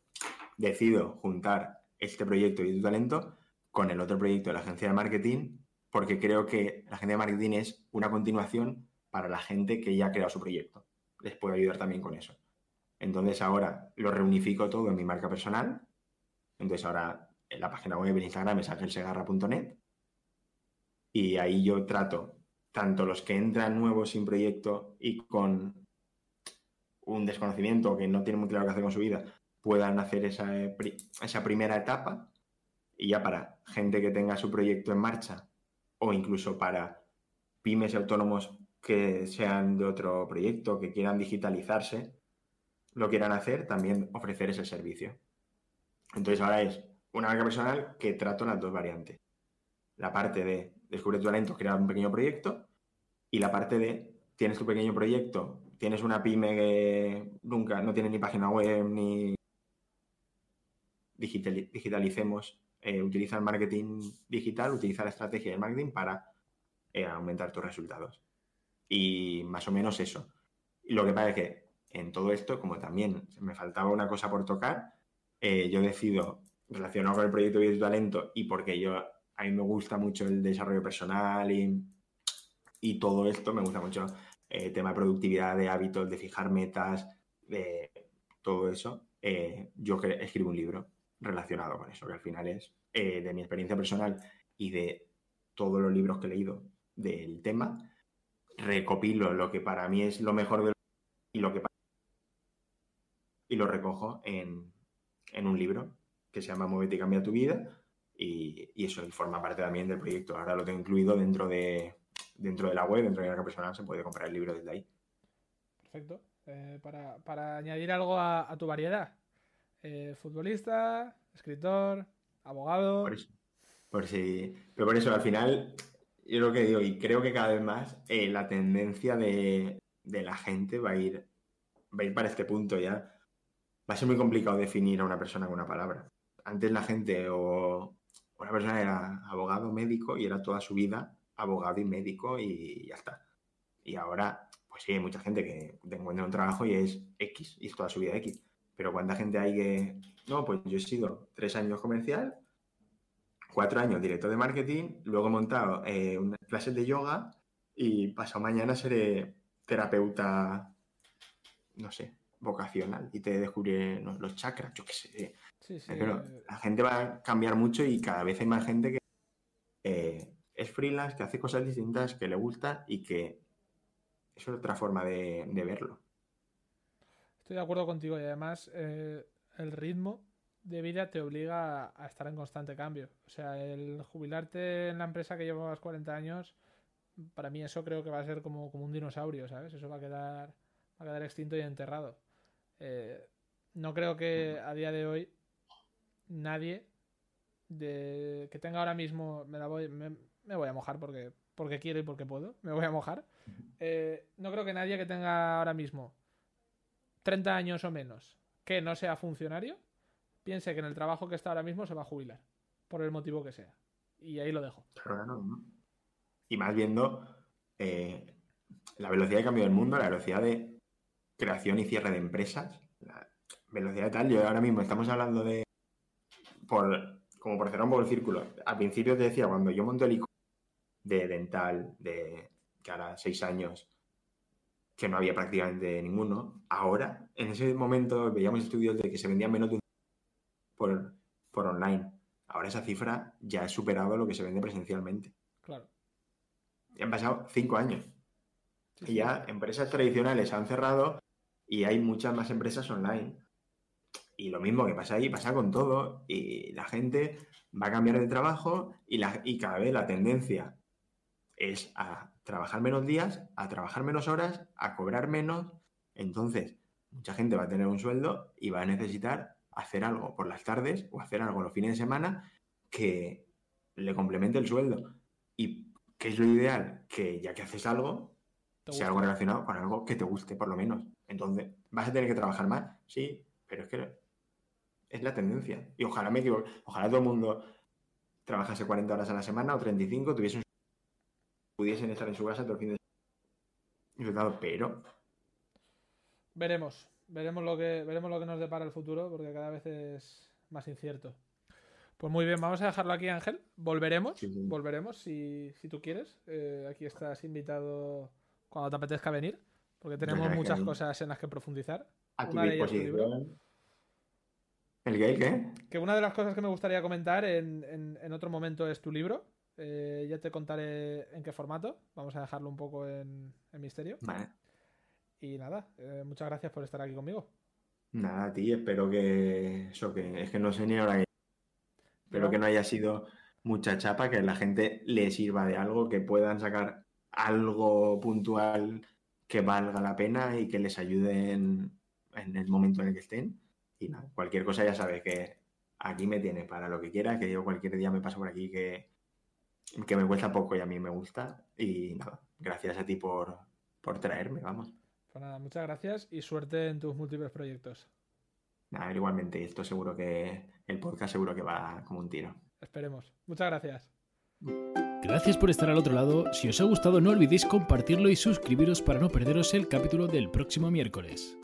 S3: decido juntar este proyecto y tu talento con el otro proyecto de la agencia de marketing, porque creo que la agencia de marketing es una continuación para la gente que ya ha creado su proyecto. Les puedo ayudar también con eso. Entonces ahora lo reunifico todo en mi marca personal. Entonces ahora en la página web en Instagram es angelsegarra.net y ahí yo trato tanto los que entran nuevos sin proyecto y con un desconocimiento que no tienen muy claro qué hacer con su vida, puedan hacer esa, esa primera etapa y ya para gente que tenga su proyecto en marcha o incluso para pymes y autónomos que sean de otro proyecto, que quieran digitalizarse, lo quieran hacer, también ofrecer ese servicio. Entonces ahora es una marca personal que trato las dos variantes. La parte de descubre tu talento, crear un pequeño proyecto y la parte de tienes tu pequeño proyecto, tienes una pyme que nunca no tiene ni página web ni digitalicemos, eh, utiliza el marketing digital, utiliza la estrategia del marketing para eh, aumentar tus resultados. Y más o menos eso. Y lo que pasa es que en todo esto, como también me faltaba una cosa por tocar, eh, yo decido, relacionado con el proyecto de tu talento y porque yo a mí me gusta mucho el desarrollo personal y, todo esto, me gusta mucho el tema de productividad, de hábitos, de fijar metas, de todo eso. Yo escribo un libro relacionado con eso, que al final es eh, de mi experiencia personal y de todos los libros que he leído del tema, recopilo lo que para mí es lo mejor de y lo que pasa. Y lo recojo en, en un libro que se llama Muévete y cambia tu vida. Y, y, eso forma parte también del proyecto. Ahora lo tengo incluido dentro de, dentro de la web, dentro de la personal, se puede comprar el libro desde ahí.
S2: Perfecto. Eh, para, para, añadir algo a tu variedad, eh, futbolista, escritor, abogado.
S3: Por eso. Por si, pero por eso, al final, yo lo que digo, y creo que cada vez más eh, la tendencia de, de, la gente va a ir va a ir para este punto ya. Va a ser muy complicado definir a una persona con una palabra. Antes la gente o una persona era abogado, médico y era toda su vida abogado y médico y ya está. Y ahora, pues sí, hay mucha gente que encuentra un trabajo y es X y es toda su vida X. Pero ¿cuánta gente hay que.? No, pues yo he sido tres años comercial, cuatro años director de marketing, luego he montado eh, unas clases de yoga y pasado mañana seré terapeuta, no sé, vocacional y te descubriré no, los chakras, yo qué sé.
S2: Sí, sí.
S3: Pero la gente va a cambiar mucho y cada vez hay más gente que eh, es freelance, que hace cosas distintas, que le gusta y que es otra forma de, de verlo.
S2: Estoy de acuerdo contigo y además eh, el ritmo de vida te obliga a, estar en constante cambio. O sea, el jubilarte en la empresa que llevas 40 años, para mí eso creo que va a ser como, como un dinosaurio, ¿sabes? Eso va a quedar, va a quedar extinto y enterrado. Eh, no creo que a día de hoy nadie de, que tenga ahora mismo, me la voy, me, me voy a mojar porque, porque quiero y porque puedo, me voy a mojar. Eh, no creo que nadie que tenga ahora mismo 30 años o menos que no sea funcionario piense que en el trabajo que está ahora mismo se va a jubilar, por el motivo que sea. Y ahí lo dejo.
S3: Claro. Y más viendo eh, la velocidad de cambio del mundo, la velocidad de creación y cierre de empresas, la velocidad de tal. Yo ahora mismo estamos hablando de, por, como por cerrar un poco el círculo, al principio te decía, cuando yo monté el ICO de dental, de que ahora seis años, que no había prácticamente ninguno. Ahora, en ese momento, veíamos estudios de que se vendían menos de un por, por online. Ahora esa cifra ya ha superado lo que se vende presencialmente.
S2: Claro.
S3: Y han pasado cinco años. Sí, y ya empresas tradicionales han cerrado y hay muchas más empresas online. Y lo mismo que pasa ahí, pasa con todo. Y la gente va a cambiar de trabajo y, la, y cada vez la tendencia es a trabajar menos días, a trabajar menos horas, a cobrar menos. Entonces, mucha gente va a tener un sueldo y va a necesitar hacer algo por las tardes o hacer algo los fines de semana que le complemente el sueldo. ¿Y qué es lo ideal? Que ya que haces algo, sea algo relacionado con algo que te guste, por lo menos. Entonces, ¿vas a tener que trabajar más? Sí, pero es que es la tendencia. Y ojalá me equivoque. Ojalá todo el mundo trabajase 40 horas a la semana o 35, tuviese un pudiesen estar en su casa todo el fin de semana. Pero.
S2: Veremos. Veremos lo que veremos lo que nos depara el futuro, porque cada vez es más incierto. Pues muy bien, vamos a dejarlo aquí, Ángel. Volveremos, sí, sí. volveremos si, si, tú quieres. Eh, aquí estás invitado cuando te apetezca venir, porque tenemos no, muchas cosas en las que profundizar.
S3: A tu una de ellas tu libro. ¿El gay qué?
S2: Que una de las cosas que me gustaría comentar en, en, en otro momento es tu libro, eh, ya te contaré en qué formato. Vamos a dejarlo un poco en, en misterio.
S3: Vale.
S2: Y nada, eh, muchas gracias por estar aquí conmigo.
S3: Nada, ti, espero que eso que es que no sé ni ahora que. Espero que no haya sido mucha chapa, que la gente le sirva de algo, que puedan sacar algo puntual que valga la pena y que les ayude en, en el momento en el que estén. Y nada, cualquier cosa ya sabes que aquí me tiene para lo que quiera, que yo cualquier día me paso por aquí que, que me cuesta poco y a mí me gusta. Y nada, gracias a ti por, por traerme, vamos.
S2: Pues nada, muchas gracias y suerte en tus múltiples proyectos.
S3: Nada, igualmente, esto seguro que el podcast seguro que va como un tiro.
S2: Esperemos. Muchas gracias.
S1: Gracias por estar al otro lado. Si os ha gustado, no olvidéis compartirlo y suscribiros para no perderos el capítulo del próximo miércoles.